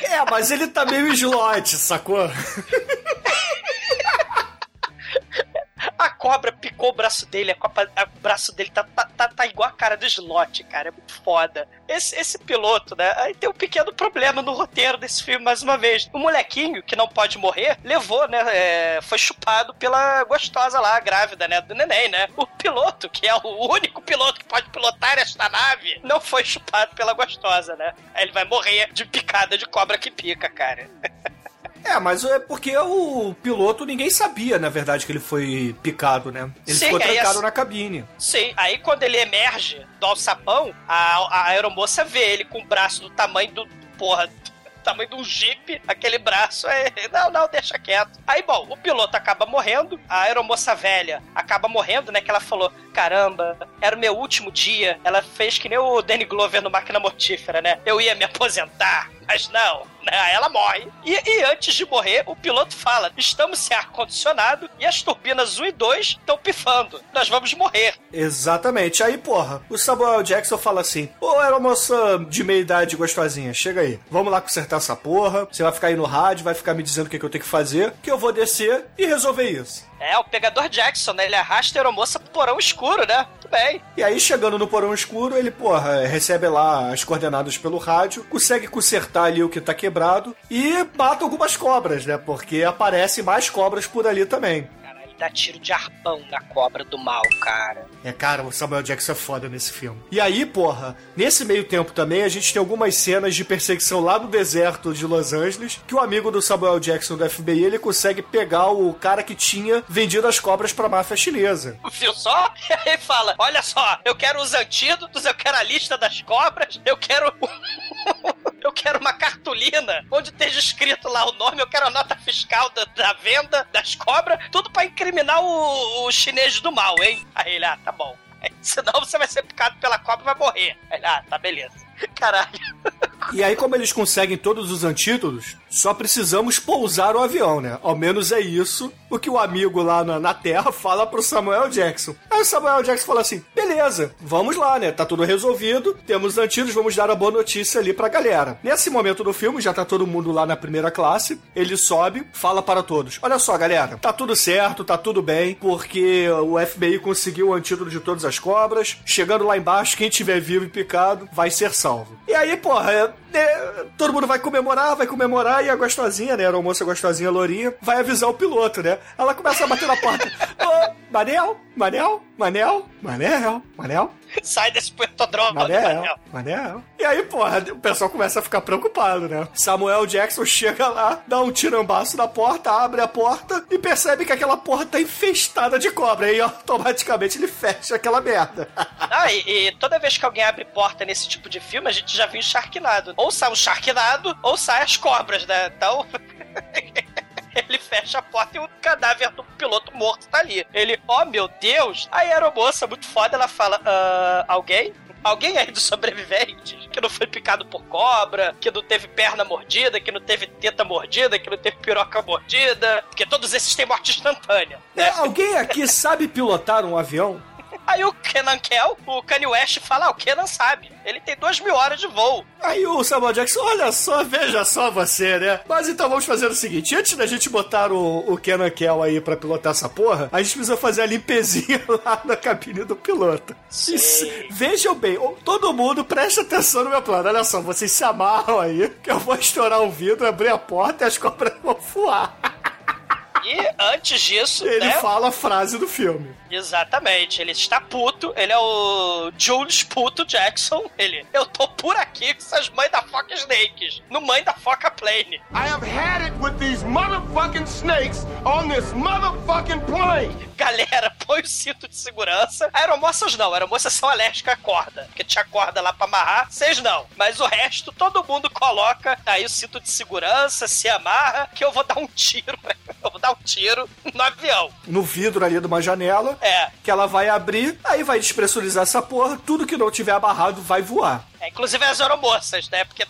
É, mas ele tá meio slot, sacou? picou o braço dele, a copa, a- o braço dele tá, tá, tá, tá igual a cara do slot, cara. É muito foda. Esse, esse piloto, né? Aí tem um pequeno problema no roteiro desse filme, mais uma vez. O molequinho, que não pode morrer, levou, né? é, foi chupado pela gostosa lá, grávida, né? Do neném, né? O piloto, que é o único piloto que pode pilotar esta nave, não foi chupado pela gostosa, né? Aí ele vai morrer de picada de cobra que pica, cara. É, mas é porque o piloto ninguém sabia, na verdade, que ele foi picado, né? Ele Sim, ficou aí trancado na cabine. Sim, aí quando ele emerge do alçapão, a, a aeromoça vê ele com o braço do tamanho do. Porra. do Tamanho de um jipe, aquele braço é. Não, não, deixa quieto. Aí, bom, o piloto acaba morrendo, a aeromoça velha acaba morrendo, né? Que ela falou: caramba, era o meu último dia. Ela fez que nem o Danny Glover no Máquina Mortífera, né? Eu ia me aposentar, mas não, né? Ela morre. E, e antes de morrer, o piloto fala: estamos sem ar-condicionado e as turbinas 1 e 2 estão pifando. Nós vamos morrer. Exatamente. Aí, porra, o Samuel Jackson fala assim: Ô, era moça de meia idade gostosinha, chega aí. Vamos lá consertar essa porra. Você vai ficar aí no rádio, vai ficar me dizendo o que, que eu tenho que fazer, que eu vou descer e resolver isso. É, o pegador Jackson, né? Ele arrasta a aeromoça pro porão escuro, né? Tudo bem. E aí, chegando no porão escuro, ele, porra, recebe lá as coordenadas pelo rádio, consegue consertar ali o que tá quebrado e mata algumas cobras, né? Porque aparecem mais cobras por ali também. Ele dá tiro de arpão na cobra do mal, cara. É, cara, o Samuel Jackson é foda nesse filme. E aí, porra, nesse meio tempo também a gente tem algumas cenas de perseguição lá no deserto de Los Angeles, que o amigo do Samuel Jackson do FBI, ele consegue pegar o cara que tinha vendido as cobras pra máfia chinesa. Viu só? E aí fala: Olha só, eu quero os antídotos, eu quero a lista das cobras, eu quero. Eu quero uma cartolina onde esteja escrito lá o nome, eu quero a nota fiscal da, da venda das cobras, tudo pra incriminar o, o chinês do mal, hein? Aí ele, ah, tá bom. Aí, Senão você vai ser picado pela cobra e vai morrer. Aí ele, ah, tá beleza. Caralho. E aí, como eles conseguem todos os antídotos, só precisamos pousar o avião, né? Ao menos é isso o que o amigo lá na, na Terra fala pro Samuel Jackson. Aí o Samuel Jackson fala assim: beleza, vamos lá, né? Tá tudo resolvido, temos antídotos, vamos dar a boa notícia ali pra galera. Nesse momento do filme, já tá todo mundo lá na primeira classe, ele sobe, fala para todos: olha só, galera, tá tudo certo, tá tudo bem, porque o FBI conseguiu o antídoto de todas as cobras. Chegando lá embaixo, quem tiver vivo e picado vai ser salvo. E aí, porra, é, é, todo mundo vai comemorar, vai comemorar, e a gostosinha, né? Era a moça gostosinha lourinha, vai avisar o piloto, né? Ela começa a bater na porta. Ô, Manel, Manel, Manel, Manel, Manel. Sai desse puertodrome, Manel, Manel. Manel. E aí, porra, o pessoal começa a ficar preocupado, né? Samuel Jackson chega lá, dá um tirambaço na porta, abre a porta e percebe que aquela porra tá infestada de cobra. E automaticamente ele fecha aquela merda. Ah, e, e toda vez que alguém abre porta nesse tipo de filme, a gente já viu Sharknado. Ou sai um Sharknado, ou sai as cobras, né? Então. Ele fecha a porta e o cadáver do piloto morto tá ali. Ele, oh meu Deus! Aí a aeromoça, muito foda, ela fala: "Ah, alguém? Alguém aí dos sobreviventes que não foi picado por cobra, que não teve perna mordida, que não teve teta mordida, que não teve piroca mordida, porque todos esses têm morte instantânea. É, alguém aqui sabe pilotar um avião? Aí o Kenan Kel, o Kanye West, fala: ah, o Kenan sabe. Ele tem duas mil horas de voo. Aí o Samuel Jackson, olha só, veja só você, né? Mas então vamos fazer o seguinte: antes da gente botar o, o Kenan Kel aí pra pilotar essa porra, a gente precisa fazer a limpezinha lá na cabine do piloto. Se- vejam bem, todo mundo preste atenção no meu plano. Olha só, vocês se amarram aí, que eu vou estourar o vidro, abrir a porta e as cobras vão voar. E antes disso, Ele né? fala a frase do filme. Exatamente, ele está puto, ele é o Jules Puto Jackson. Ele, eu tô por aqui com essas mães da foca snakes, no mãe da foca plane. I have had it with these motherfucking snakes on this motherfucking plane. Galera, põe o cinto de segurança. Aeromoças não, aeromoças são alérgicas à corda. Porque tinha corda lá pra amarrar, vocês não. Mas o resto, todo mundo coloca aí o cinto de segurança, se amarra, que eu vou dar um tiro. Eu vou dar um tiro no avião. No vidro ali de uma janela, É. que ela vai abrir, aí vai despressurizar essa porra, tudo que não tiver amarrado vai voar. é inclusive as aeromoças, né? Porque.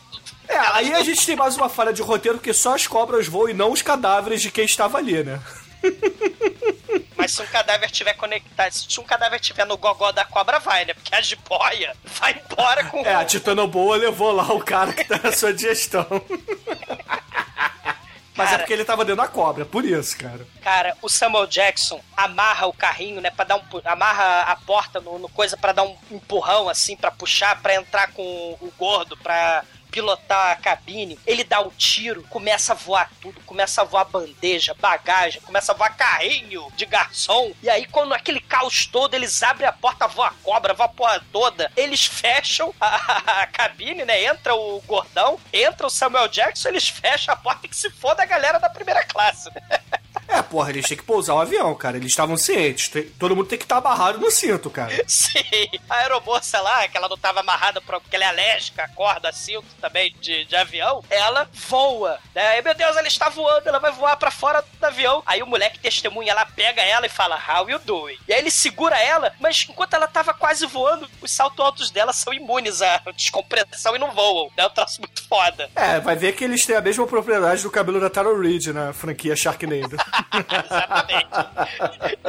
É, aí a gente tem mais uma falha de roteiro, porque só as cobras voam e não os cadáveres de quem estava ali, né? Mas se um cadáver tiver conectado, se um cadáver tiver no gogó da cobra, vai, né? Porque a jiboia vai embora com. É, a Titana Boa levou lá o cara que tá na sua digestão. Mas é Cara. porque ele tava dentro da cobra, por isso, cara. Cara, o Samuel Jackson amarra o carrinho, né, para dar um amarra a porta no, no coisa pra dar um empurrão assim, pra puxar, pra entrar com o gordo, pra pilotar a cabine. Ele dá um tiro, começa a voar tudo, começa a voar bandeja, bagagem, começa a voar carrinho de garçom. E aí quando aquele caos todo, eles abrem a porta, voa cobra, voa porra toda. Eles fecham a, a- a cabine, né? Entra o gordão, entra o Samuel Jackson, eles fecham a porta e que se foda a galera da primeira classe. É, porra, eles têm que pousar o avião, cara. Eles estavam cientes. Todo mundo tem que estar amarrado no cinto, cara. Sim, a aeromoça lá, que ela não tava amarrada pra- porque ela é alérgica, corda, cinto também de, de avião, ela voa, né? E, meu Deus, ela está voando, ela vai voar pra fora do avião. Aí o moleque testemunha lá, pega ela e fala, how you doing? E aí ele segura ela, mas enquanto ela tava quase voando, os saltos altos dela são imunes à descompressão e não voam. É um troço muito foda. É, vai ver que eles têm a mesma propriedade do cabelo da Tara Reid na franquia Sharknado. Exatamente.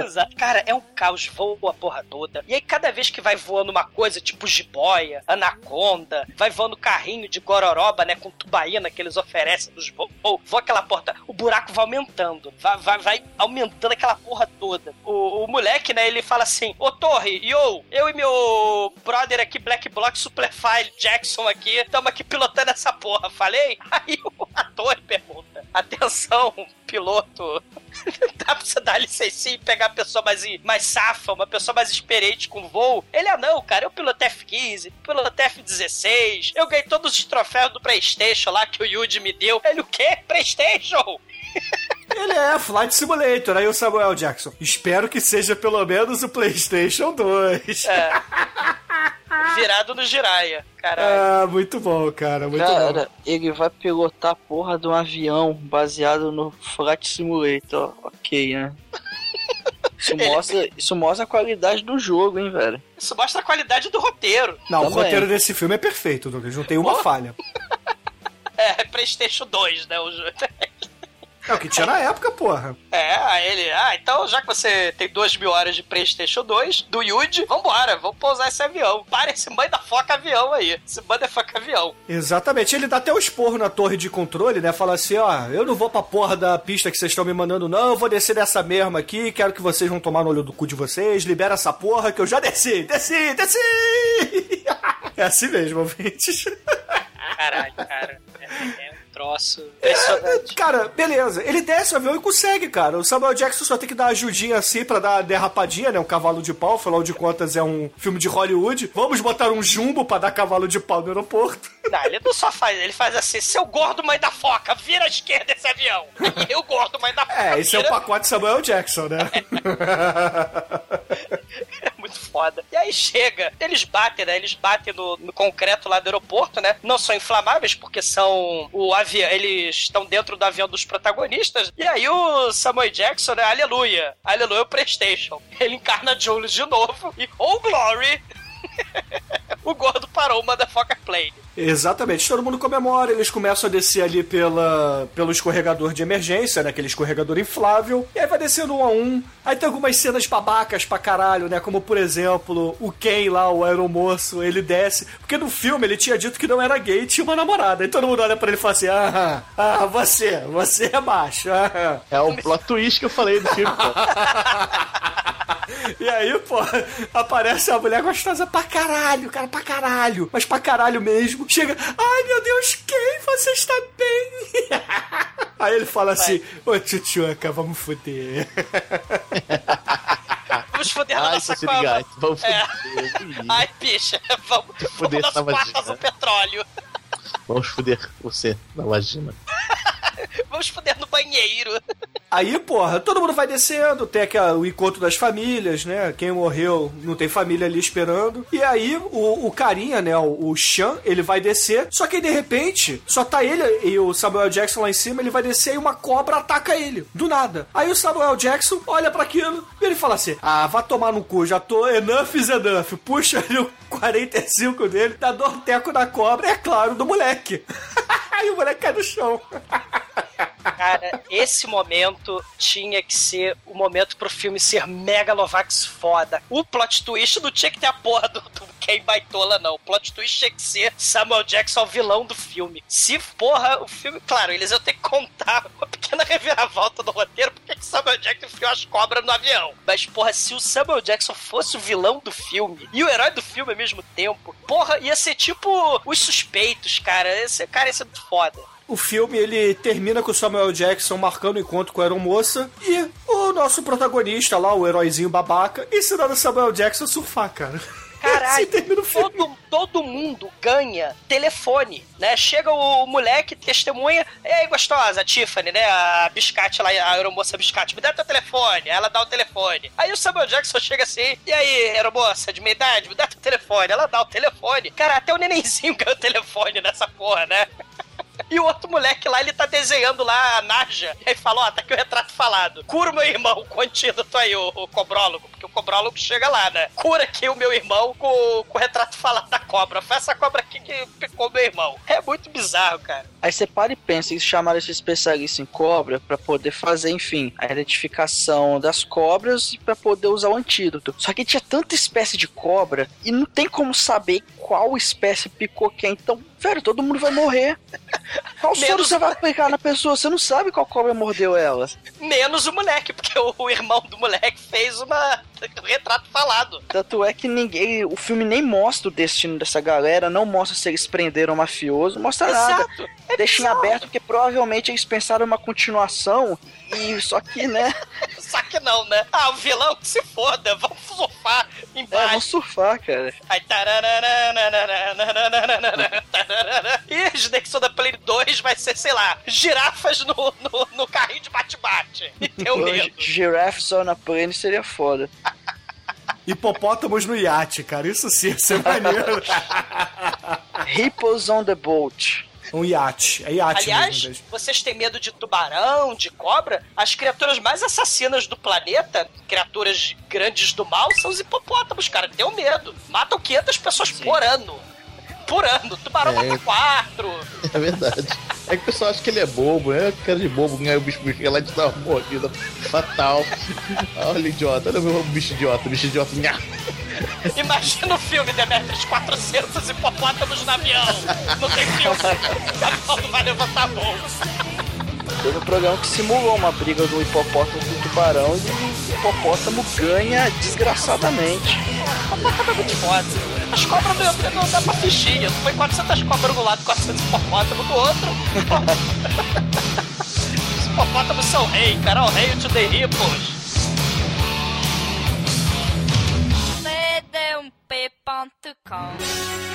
Exato. Cara, é um caos, voa a porra toda. E aí, cada vez que vai voando uma coisa, tipo jiboia, anaconda, vai voando carrinho de gororoba, né, com tubaína que eles oferecem nos voos, voa aquela porta, o buraco vai aumentando, vai, vai, vai aumentando aquela porra toda. O, o moleque, né, ele fala assim, ô Torre, yo, eu e meu brother aqui, Black Block Superfile Jackson aqui, estamos aqui pilotando essa porra, falei? Aí o ator pergunta, atenção, piloto, dá pra você dar licença e pegar a pessoa mais, mais safa, uma pessoa mais experiente com voo? Ele, ah não, cara, eu piloto F-15, piloto F-16, eu ganhei todos os troféus do Playstation lá que o Yuji me deu. Ele, o quê? Playstation? Ele é Flight Simulator, aí o Samuel Jackson. Espero que seja pelo menos o PlayStation 2. É. Virado no Jiraya, caralho. Ah, muito bom, cara, muito bom. Cara, ele vai pilotar a porra de um avião baseado no Flight Simulator. Ok, né? Isso mostra, isso mostra a qualidade do jogo, hein, velho? Isso mostra a qualidade do roteiro. Não, o Também. roteiro desse filme é perfeito, Douglas. Não tem uma Pô. falha. É, Playstation 2, né? O jogo. É o que tinha na época, porra. É, aí ele, ah, então já que você tem duas mil horas de Playstation 2, do Yuji, vambora, vamos pousar esse avião. Para esse mãe da foca avião aí. Esse mãe da foca avião. Exatamente. Ele dá até o esporro na torre de controle, né? Fala assim, ó, eu não vou pra porra da pista que vocês estão me mandando, não. Eu vou descer dessa mesma aqui. Quero que vocês vão tomar no olho do cu de vocês. Libera essa porra que eu já desci. Desci, desci! É assim mesmo, ouvintes. É, é. Cara, beleza. Ele desce o avião e consegue, cara. O Samuel Jackson só tem que dar uma ajudinha assim pra dar uma derrapadinha, né? Um cavalo de pau. Afinal de contas, é um filme de Hollywood. Vamos botar um jumbo pra dar cavalo de pau no aeroporto. Não, ele não só faz, ele faz assim, seu gordo mãe da foca, vira à esquerda esse avião. E eu gordo mãe da foca. É, esse é o vira. pacote Samuel Jackson, né? Muito foda. E aí chega, eles batem, né? Eles batem no, no concreto lá do aeroporto, né? Não são inflamáveis, porque são o avião. Eles estão dentro do avião dos protagonistas. E aí o Samuel Jackson, né? Aleluia. Aleluia, o Playstation. Ele encarna Jules de novo. E, oh glory! o gordo parou o Motherfucker Plane. Exatamente, todo mundo comemora, eles começam a descer ali pela, pelo escorregador de emergência, né? Aquele escorregador inflável, e aí vai descendo um a um. Aí tem algumas cenas babacas pra caralho, né? Como por exemplo, o Ken lá, o aeromoço, ele desce. Porque no filme ele tinha dito que não era gay e tinha uma namorada. Aí todo mundo olha pra ele e fala assim: ah, ah você, você é macho. Ah. É o plot twist que eu falei do filme, pô. E aí, pô, aparece a mulher gostosa pra caralho, cara, pra caralho. Mas pra caralho mesmo. Chega, ai meu Deus, quem? Você está bem? Aí ele fala assim, ô tchutchuca, vamos foder. Vamos foder na Ai, nossa. Sirigaito, vamos É. foder. Ai, bicha, vamos, vamos Foder nas essa quartas vagina. do petróleo. Vamos foder você na vagina. Vamos foder no banheiro. Aí, porra, todo mundo vai descendo, tem aquela, o encontro das famílias, né? Quem morreu não tem família ali esperando. E aí, o, o carinha, né? O, o Sean, ele vai descer. Só que de repente, só tá ele e o Samuel Jackson lá em cima, ele vai descer e uma cobra ataca ele. Do nada. Aí o Samuel Jackson olha pra aquilo e ele fala assim: Ah, vá tomar no cu, já tô enough is enough. Puxa ali o 45 dele, dá dorteco na cobra, é claro, do moleque. Aí o moleque cai no chão. Cara, esse momento tinha que ser o momento pro filme ser megalovax foda. O plot twist não tinha que ter a porra do, do Ken Baitola, não. O plot twist tinha que ser Samuel Jackson, o vilão do filme. Se, porra, o filme... Claro, eles iam ter que contar uma pequena reviravolta do roteiro, porque que Samuel Jackson enfiou as cobras no avião. Mas, porra, se o Samuel Jackson fosse o vilão do filme e o herói do filme ao mesmo tempo, porra, ia ser tipo os suspeitos, cara. Esse, cara, ia ser foda o filme ele termina com o Samuel Jackson marcando o encontro com a aeromoça e o nosso protagonista lá, o heróizinho babaca, ensinando o Samuel Jackson a surfar, cara. Caralho, todo, todo mundo ganha telefone, né? Chega o moleque, testemunha, e aí, gostosa, a Tiffany, né? A biscate lá, a aeromoça biscate, me dá teu telefone. Ela dá o telefone. Aí o Samuel Jackson chega assim, e aí, aeromoça de meia idade, me dá teu telefone. Ela dá o telefone. Cara, até o nenenzinho ganha o telefone nessa porra, né? E o outro moleque lá, ele tá desenhando lá a Naja. E aí fala: Ó, oh, tá aqui o retrato falado. Cura o meu irmão, contido, tu aí, o, o cobrólogo porque o cobral logo chega lá, né? Cura aqui o meu irmão com, com o retrato falado da cobra. Foi essa cobra aqui que picou meu irmão. É muito bizarro, cara. Aí você para e pensa, eles chamaram esse especialista em cobra para poder fazer, enfim, a identificação das cobras e para poder usar o antídoto. Só que tinha tanta espécie de cobra e não tem como saber qual espécie picou quem. Então, velho, todo mundo vai morrer. Qual Menos... soro você vai aplicar na pessoa? Você não sabe qual cobra mordeu ela. Menos o moleque, porque o irmão do moleque fez uma o retrato falado. Tanto é que ninguém. O filme nem mostra o destino dessa galera, não mostra se eles prenderam o mafioso, mostra Exato. nada. É Deixa em aberto, porque provavelmente eles pensaram uma continuação e só que, né? só que não, né? Ah, o vilão que se foda, vamos surfar ah, embaixo. É, vamos surfar, cara. Aí E Snakes da Play 2 vai ser, sei lá, girafas no, no, no carrinho de bate-bate. E teu medo. Girafas só na plane seria foda. Hipopótamos no iate, cara. Isso sim, isso é maneiro. Hippos on the boat. Um iate. É iate Aliás, mesmo. vocês têm medo de tubarão, de cobra? As criaturas mais assassinas do planeta, criaturas grandes do mal, são os hipopótamos, cara. Tenham medo. Matam 500 pessoas por ano. Por ano. Tubarão É. mata quatro. É verdade. É que o pessoal acha que ele é bobo, é cara de bobo, ganha o bicho chega lá e te dá uma mordida fatal. Olha, idiota, olha o meu bicho idiota, o bicho idiota. Nha. Imagina o filme Demetrius 400 hipopótamos no avião. Não tem filme. O não vai levantar a mão. Teve um programa que simulou uma briga do hipopótamo com o tubarão e o hipopótamo ganha desgraçadamente. Hipopótamo é muito foda. As cobras não, não dá pra fichinha. Foi 400 cobras de um lado, 400 hipopótamos do outro. Os hipopótamos são rei, cara. O rei to the hippos. cdump.com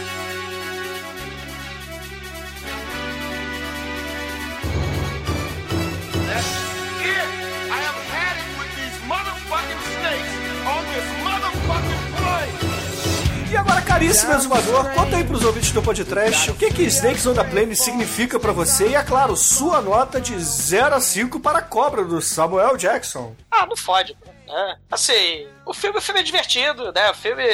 caríssimo exumador, conta aí pros ouvintes do podcast o que que Snakes on the Plane significa pra você e, é claro, sua nota de 0 a 5 para a cobra do Samuel Jackson. Ah, não fode, né? Assim, o filme, o filme é divertido, né? O filme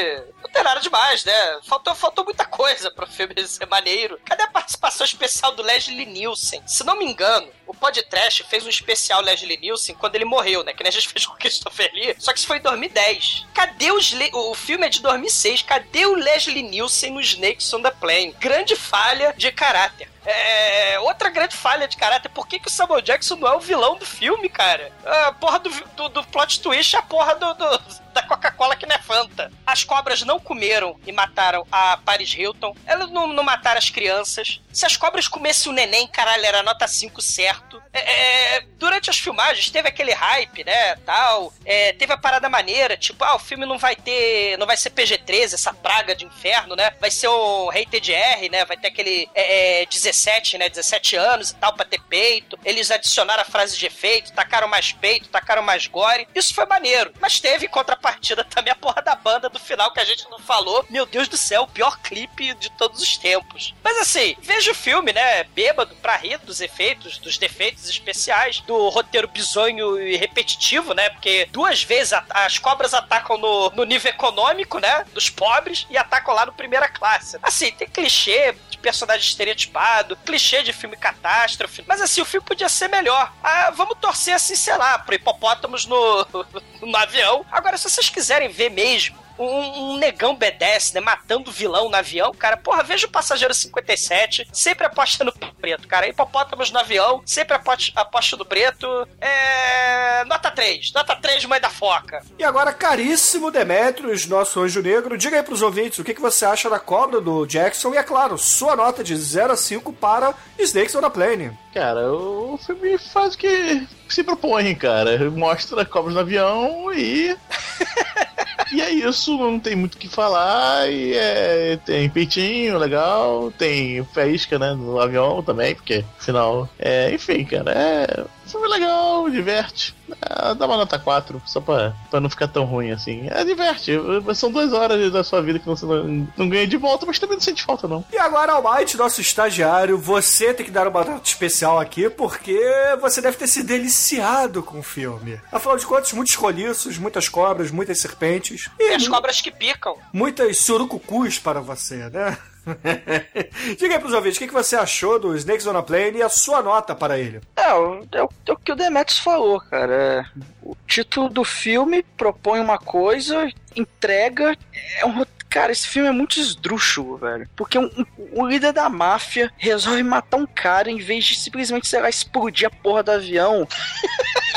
não tem nada demais, né? Faltou, faltou muita coisa pro filme ser maneiro. Cadê a participação especial do Leslie Nielsen? Se não me engano, o Podcast fez um especial Leslie Nielsen quando ele morreu, né? Que a gente fez com o Christopher Lee. Só que isso foi em 2010. Cadê os... Le... O filme é de 2006. Cadê o Leslie Nielsen no Snakes on the Plane? Grande falha de caráter. É, outra grande falha de caráter, por que, que o Samuel Jackson não é o vilão do filme, cara? A porra do, do, do plot twist é a porra do, do- da Coca-Cola que não é Fanta. As cobras não comeram e mataram a Paris Hilton. Elas não, não mataram as crianças. Se as cobras comessem o neném, caralho, era nota 5 certo. É, é, durante as filmagens teve aquele hype, né, tal. É, teve a parada maneira, tipo, ah, o filme não vai ter, não vai ser PG-13, essa praga de inferno, né? Vai ser um rated R, né? Vai ter aquele é, é, 17, né? 17 anos e tal, pra ter peito. Eles adicionaram a frase de efeito, tacaram mais peito, tacaram mais gore. Isso foi maneiro. Mas teve em contrapartida também a porra da banda do final que a gente não falou. Meu Deus do céu, o pior clipe de todos os tempos. Mas assim, veja o filme, né? Bêbado pra rir dos efeitos, dos defeitos especiais, do roteiro bizonho e repetitivo, né? Porque duas vezes as cobras atacam no, no nível econômico, né? Dos pobres e atacam lá no primeira classe. Assim, tem clichê de personagem estereotipado, clichê de filme catástrofe. Mas assim, o filme podia ser melhor. Ah, vamos torcer assim, sei lá, pro hipopótamos no, no avião. Agora, se vocês quiserem ver mesmo um, um negão B10, né? Matando vilão no avião, cara. Porra, veja o Passageiro 57, sempre aposta no preto, cara. Hipopótamos no avião, sempre aposta, aposta no preto. É. Nota 3, nota 3, mãe da foca. E agora, caríssimo Demetrius, nosso anjo negro, diga aí pros ouvintes o que, que você acha da cobra do Jackson e, é claro, sua nota de 0 a 5 para Snakes on a Plane. Cara, o filme faz o que se propõe, cara. Mostra cobras no avião e. e é isso, não tem muito o que falar. E é, tem peitinho legal, tem faísca, né, no avião também, porque afinal. É, enfim, cara, é. Filme legal, diverte. É, dá uma nota 4, só pra, pra não ficar tão ruim assim. É, diverte. São duas horas da sua vida que você não, não ganha de volta, mas também não sente falta, não. E agora, Almighty, nosso estagiário, você tem que dar uma nota especial aqui, porque você deve ter se deliciado com o filme. Afinal de contas, muitos roliços, muitas cobras, muitas serpentes. E as cobras que picam. Muitas surucucus para você, né? Diga aí pros ouvintes, o que, que você achou do Snakes on a Plane e a sua nota para ele? É, é, é o que o Demetrius falou, cara. É, o título do filme propõe uma coisa, entrega. É um. Cara, esse filme é muito esdrúxulo, velho. Porque um, um- o líder da máfia resolve matar um cara em vez de simplesmente, sei lá, explodir a porra do avião.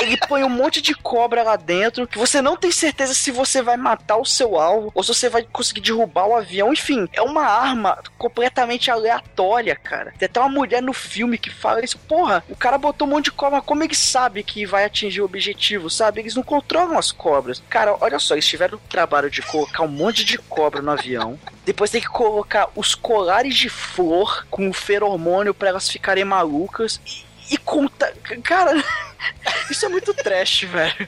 Ele põe um monte de cobra lá dentro que você não tem certeza se você vai matar o seu alvo ou se você vai conseguir derrubar o avião. Enfim, é uma arma completamente aleatória, cara. Tem até uma mulher no filme que fala isso. Porra, o cara botou um monte de cobra, como ele sabe que vai atingir o objetivo, sabe? Eles não controlam as cobras. Cara, olha só, eles tiveram o trabalho de colocar um monte de cobra no avião. Depois tem que colocar os colares de flor com feromônio pra elas ficarem malucas. E, e conta. Cara. Isso é muito trash, velho.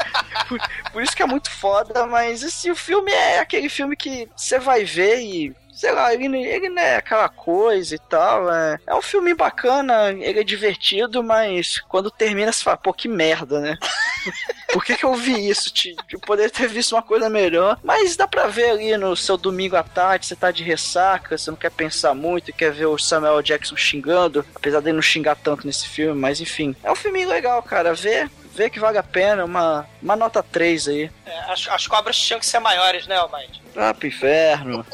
Por, por isso que é muito foda, mas assim, o filme é aquele filme que você vai ver e. Sei lá, ele, ele não é aquela coisa e tal. É, é um filme bacana, ele é divertido, mas quando termina você fala, pô, que merda, né? Por que, que eu vi isso? Eu poderia ter visto uma coisa melhor. Mas dá pra ver ali no seu domingo à tarde, você tá de ressaca, você não quer pensar muito, quer ver o Samuel Jackson xingando, apesar dele não xingar tanto nesse filme, mas enfim. É um filme legal, cara. Vê, vê que vale a pena, uma, uma nota 3 aí. É, as, as cobras tinham que ser maiores, né, Almighty? Ah, pro inferno.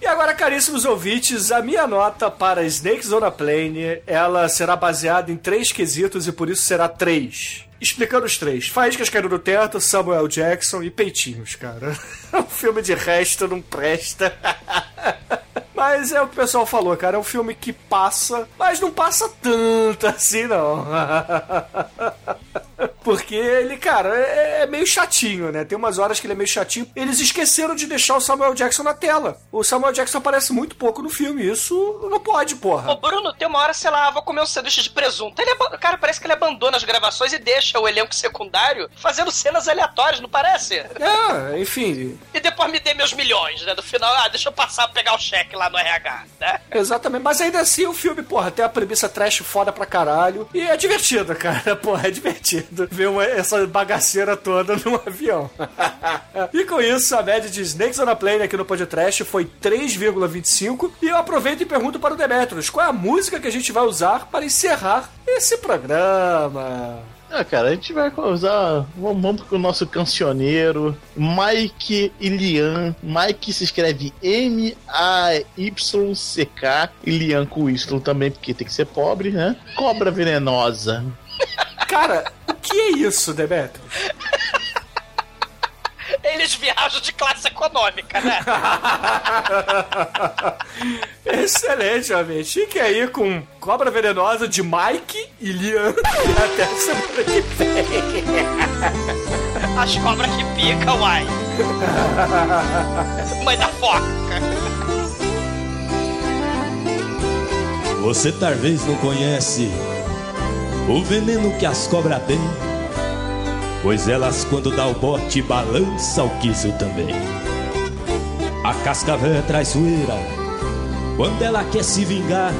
E agora, caríssimos ouvintes, a minha nota para Snakes on a Plane, ela será baseada em três quesitos e por isso será três. Explicando os três. Faíscas caindo do teto, Samuel Jackson e peitinhos, cara. O filme de resto não presta. Mas é o que o pessoal falou, cara. É um filme que passa, mas não passa tanto assim, não. Porque ele, cara, é é meio chatinho, né? Tem umas horas que ele é meio chatinho. Eles esqueceram de deixar o Samuel Jackson na tela. O Samuel Jackson aparece muito pouco no filme. Isso não pode, porra. Ô, Bruno, tem uma hora, sei lá, vou comer um sanduíche de presunto. Ele aba- Cara, parece que ele abandona as gravações e deixa o elenco secundário fazendo cenas aleatórias, não parece? É, enfim. E depois me dê meus milhões, né? No final, ah, deixa eu passar pegar o cheque lá no RH, né? Exatamente. Mas ainda assim, o filme, porra, tem a premissa trash foda pra caralho. E é divertido, cara. Porra, é divertido ver uma- essa bagaceira toda num avião. e com isso, a média de Snakes on a Plane aqui no podcast foi 3,25. E eu aproveito e pergunto para o Demetrius, qual é a música que a gente vai usar para encerrar esse programa? Ah, cara, a gente vai usar. Vamos, com o nosso cancioneiro, Mike Ilian. Mike se escreve M-A-Y-C-K. Ilian com Y também, porque tem que ser pobre, né? Cobra venenosa. Cara, que é isso, Demetrius? Eles viajam de classe econômica, né? Excelente, homem. Fique aí com Cobra Venenosa de Mike e Lian. Até semana que vem. As cobras que picam, uai. Mãe da foca. Você talvez não conhece o veneno que as cobras têm, pois elas quando dá o bote balança o quiso também. A cascavel é traiçoeira, quando ela quer se vingar,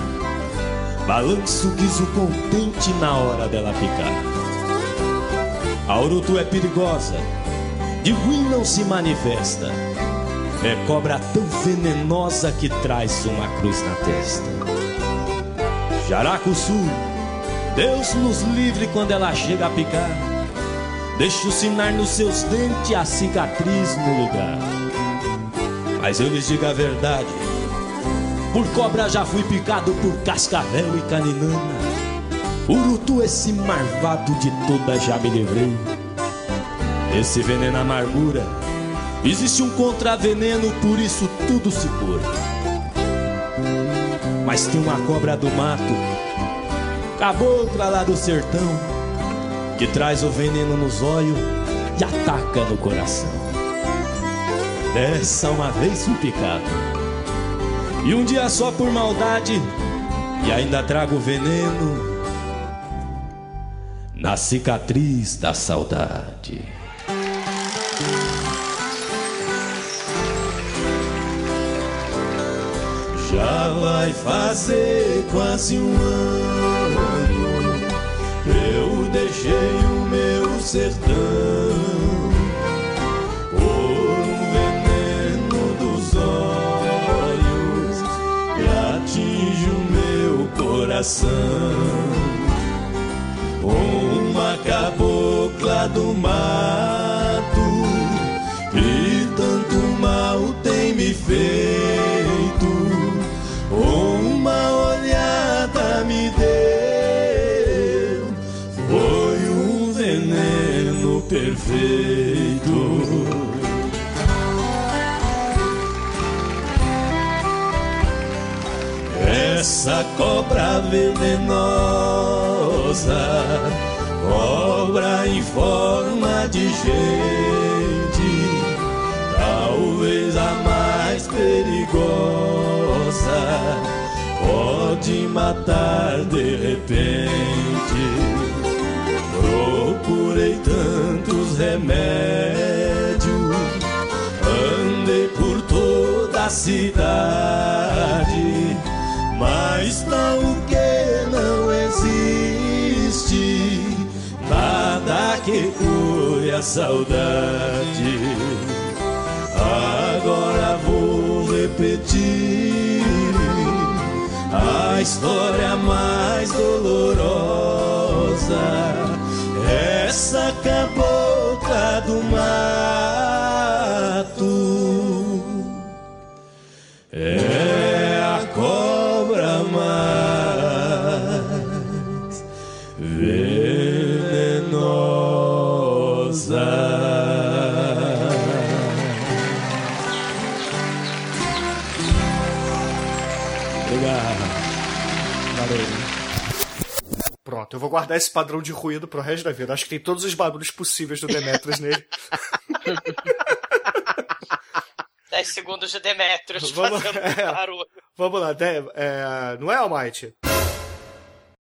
balança o quiso contente na hora dela picar. A urutu é perigosa, de ruim não se manifesta, é cobra tão venenosa que traz uma cruz na testa. Jaracuçu, Deus nos livre quando ela chega a picar. Deixa o sinar nos seus dentes, a cicatriz no lugar. Mas eu lhes digo a verdade. Por cobra já fui picado por cascavel e caninana. Urutu, esse marvado de toda já me livrei. Esse veneno amargura. Existe um contraveneno, por isso tudo se cura. Mas tem uma cobra do mato, cabocla lá do sertão, que traz o veneno nos olhos e ataca no coração. Dessa uma vez fui picado. E um dia só por maldade, e ainda trago veneno na cicatriz da saudade. Já vai fazer quase um ano deixei o meu sertão um veneno dos olhos que atinge o meu coração. Uma cabocla do mato e tanto mal tem me feito. Essa cobra venenosa, cobra em forma de gente, talvez a mais perigosa, pode matar de repente. Procurei tantos remédios, andei por toda a cidade, saudade. Agora vou repetir a história mais dolorosa. Essa cabocla do mato vou guardar esse padrão de ruído pro resto da vida. Acho que tem todos os barulhos possíveis do Demetrius nele. 10 segundos de Demetrius Vamos- fazendo é. barulho. Vamos lá, De- é, não é, Almighty?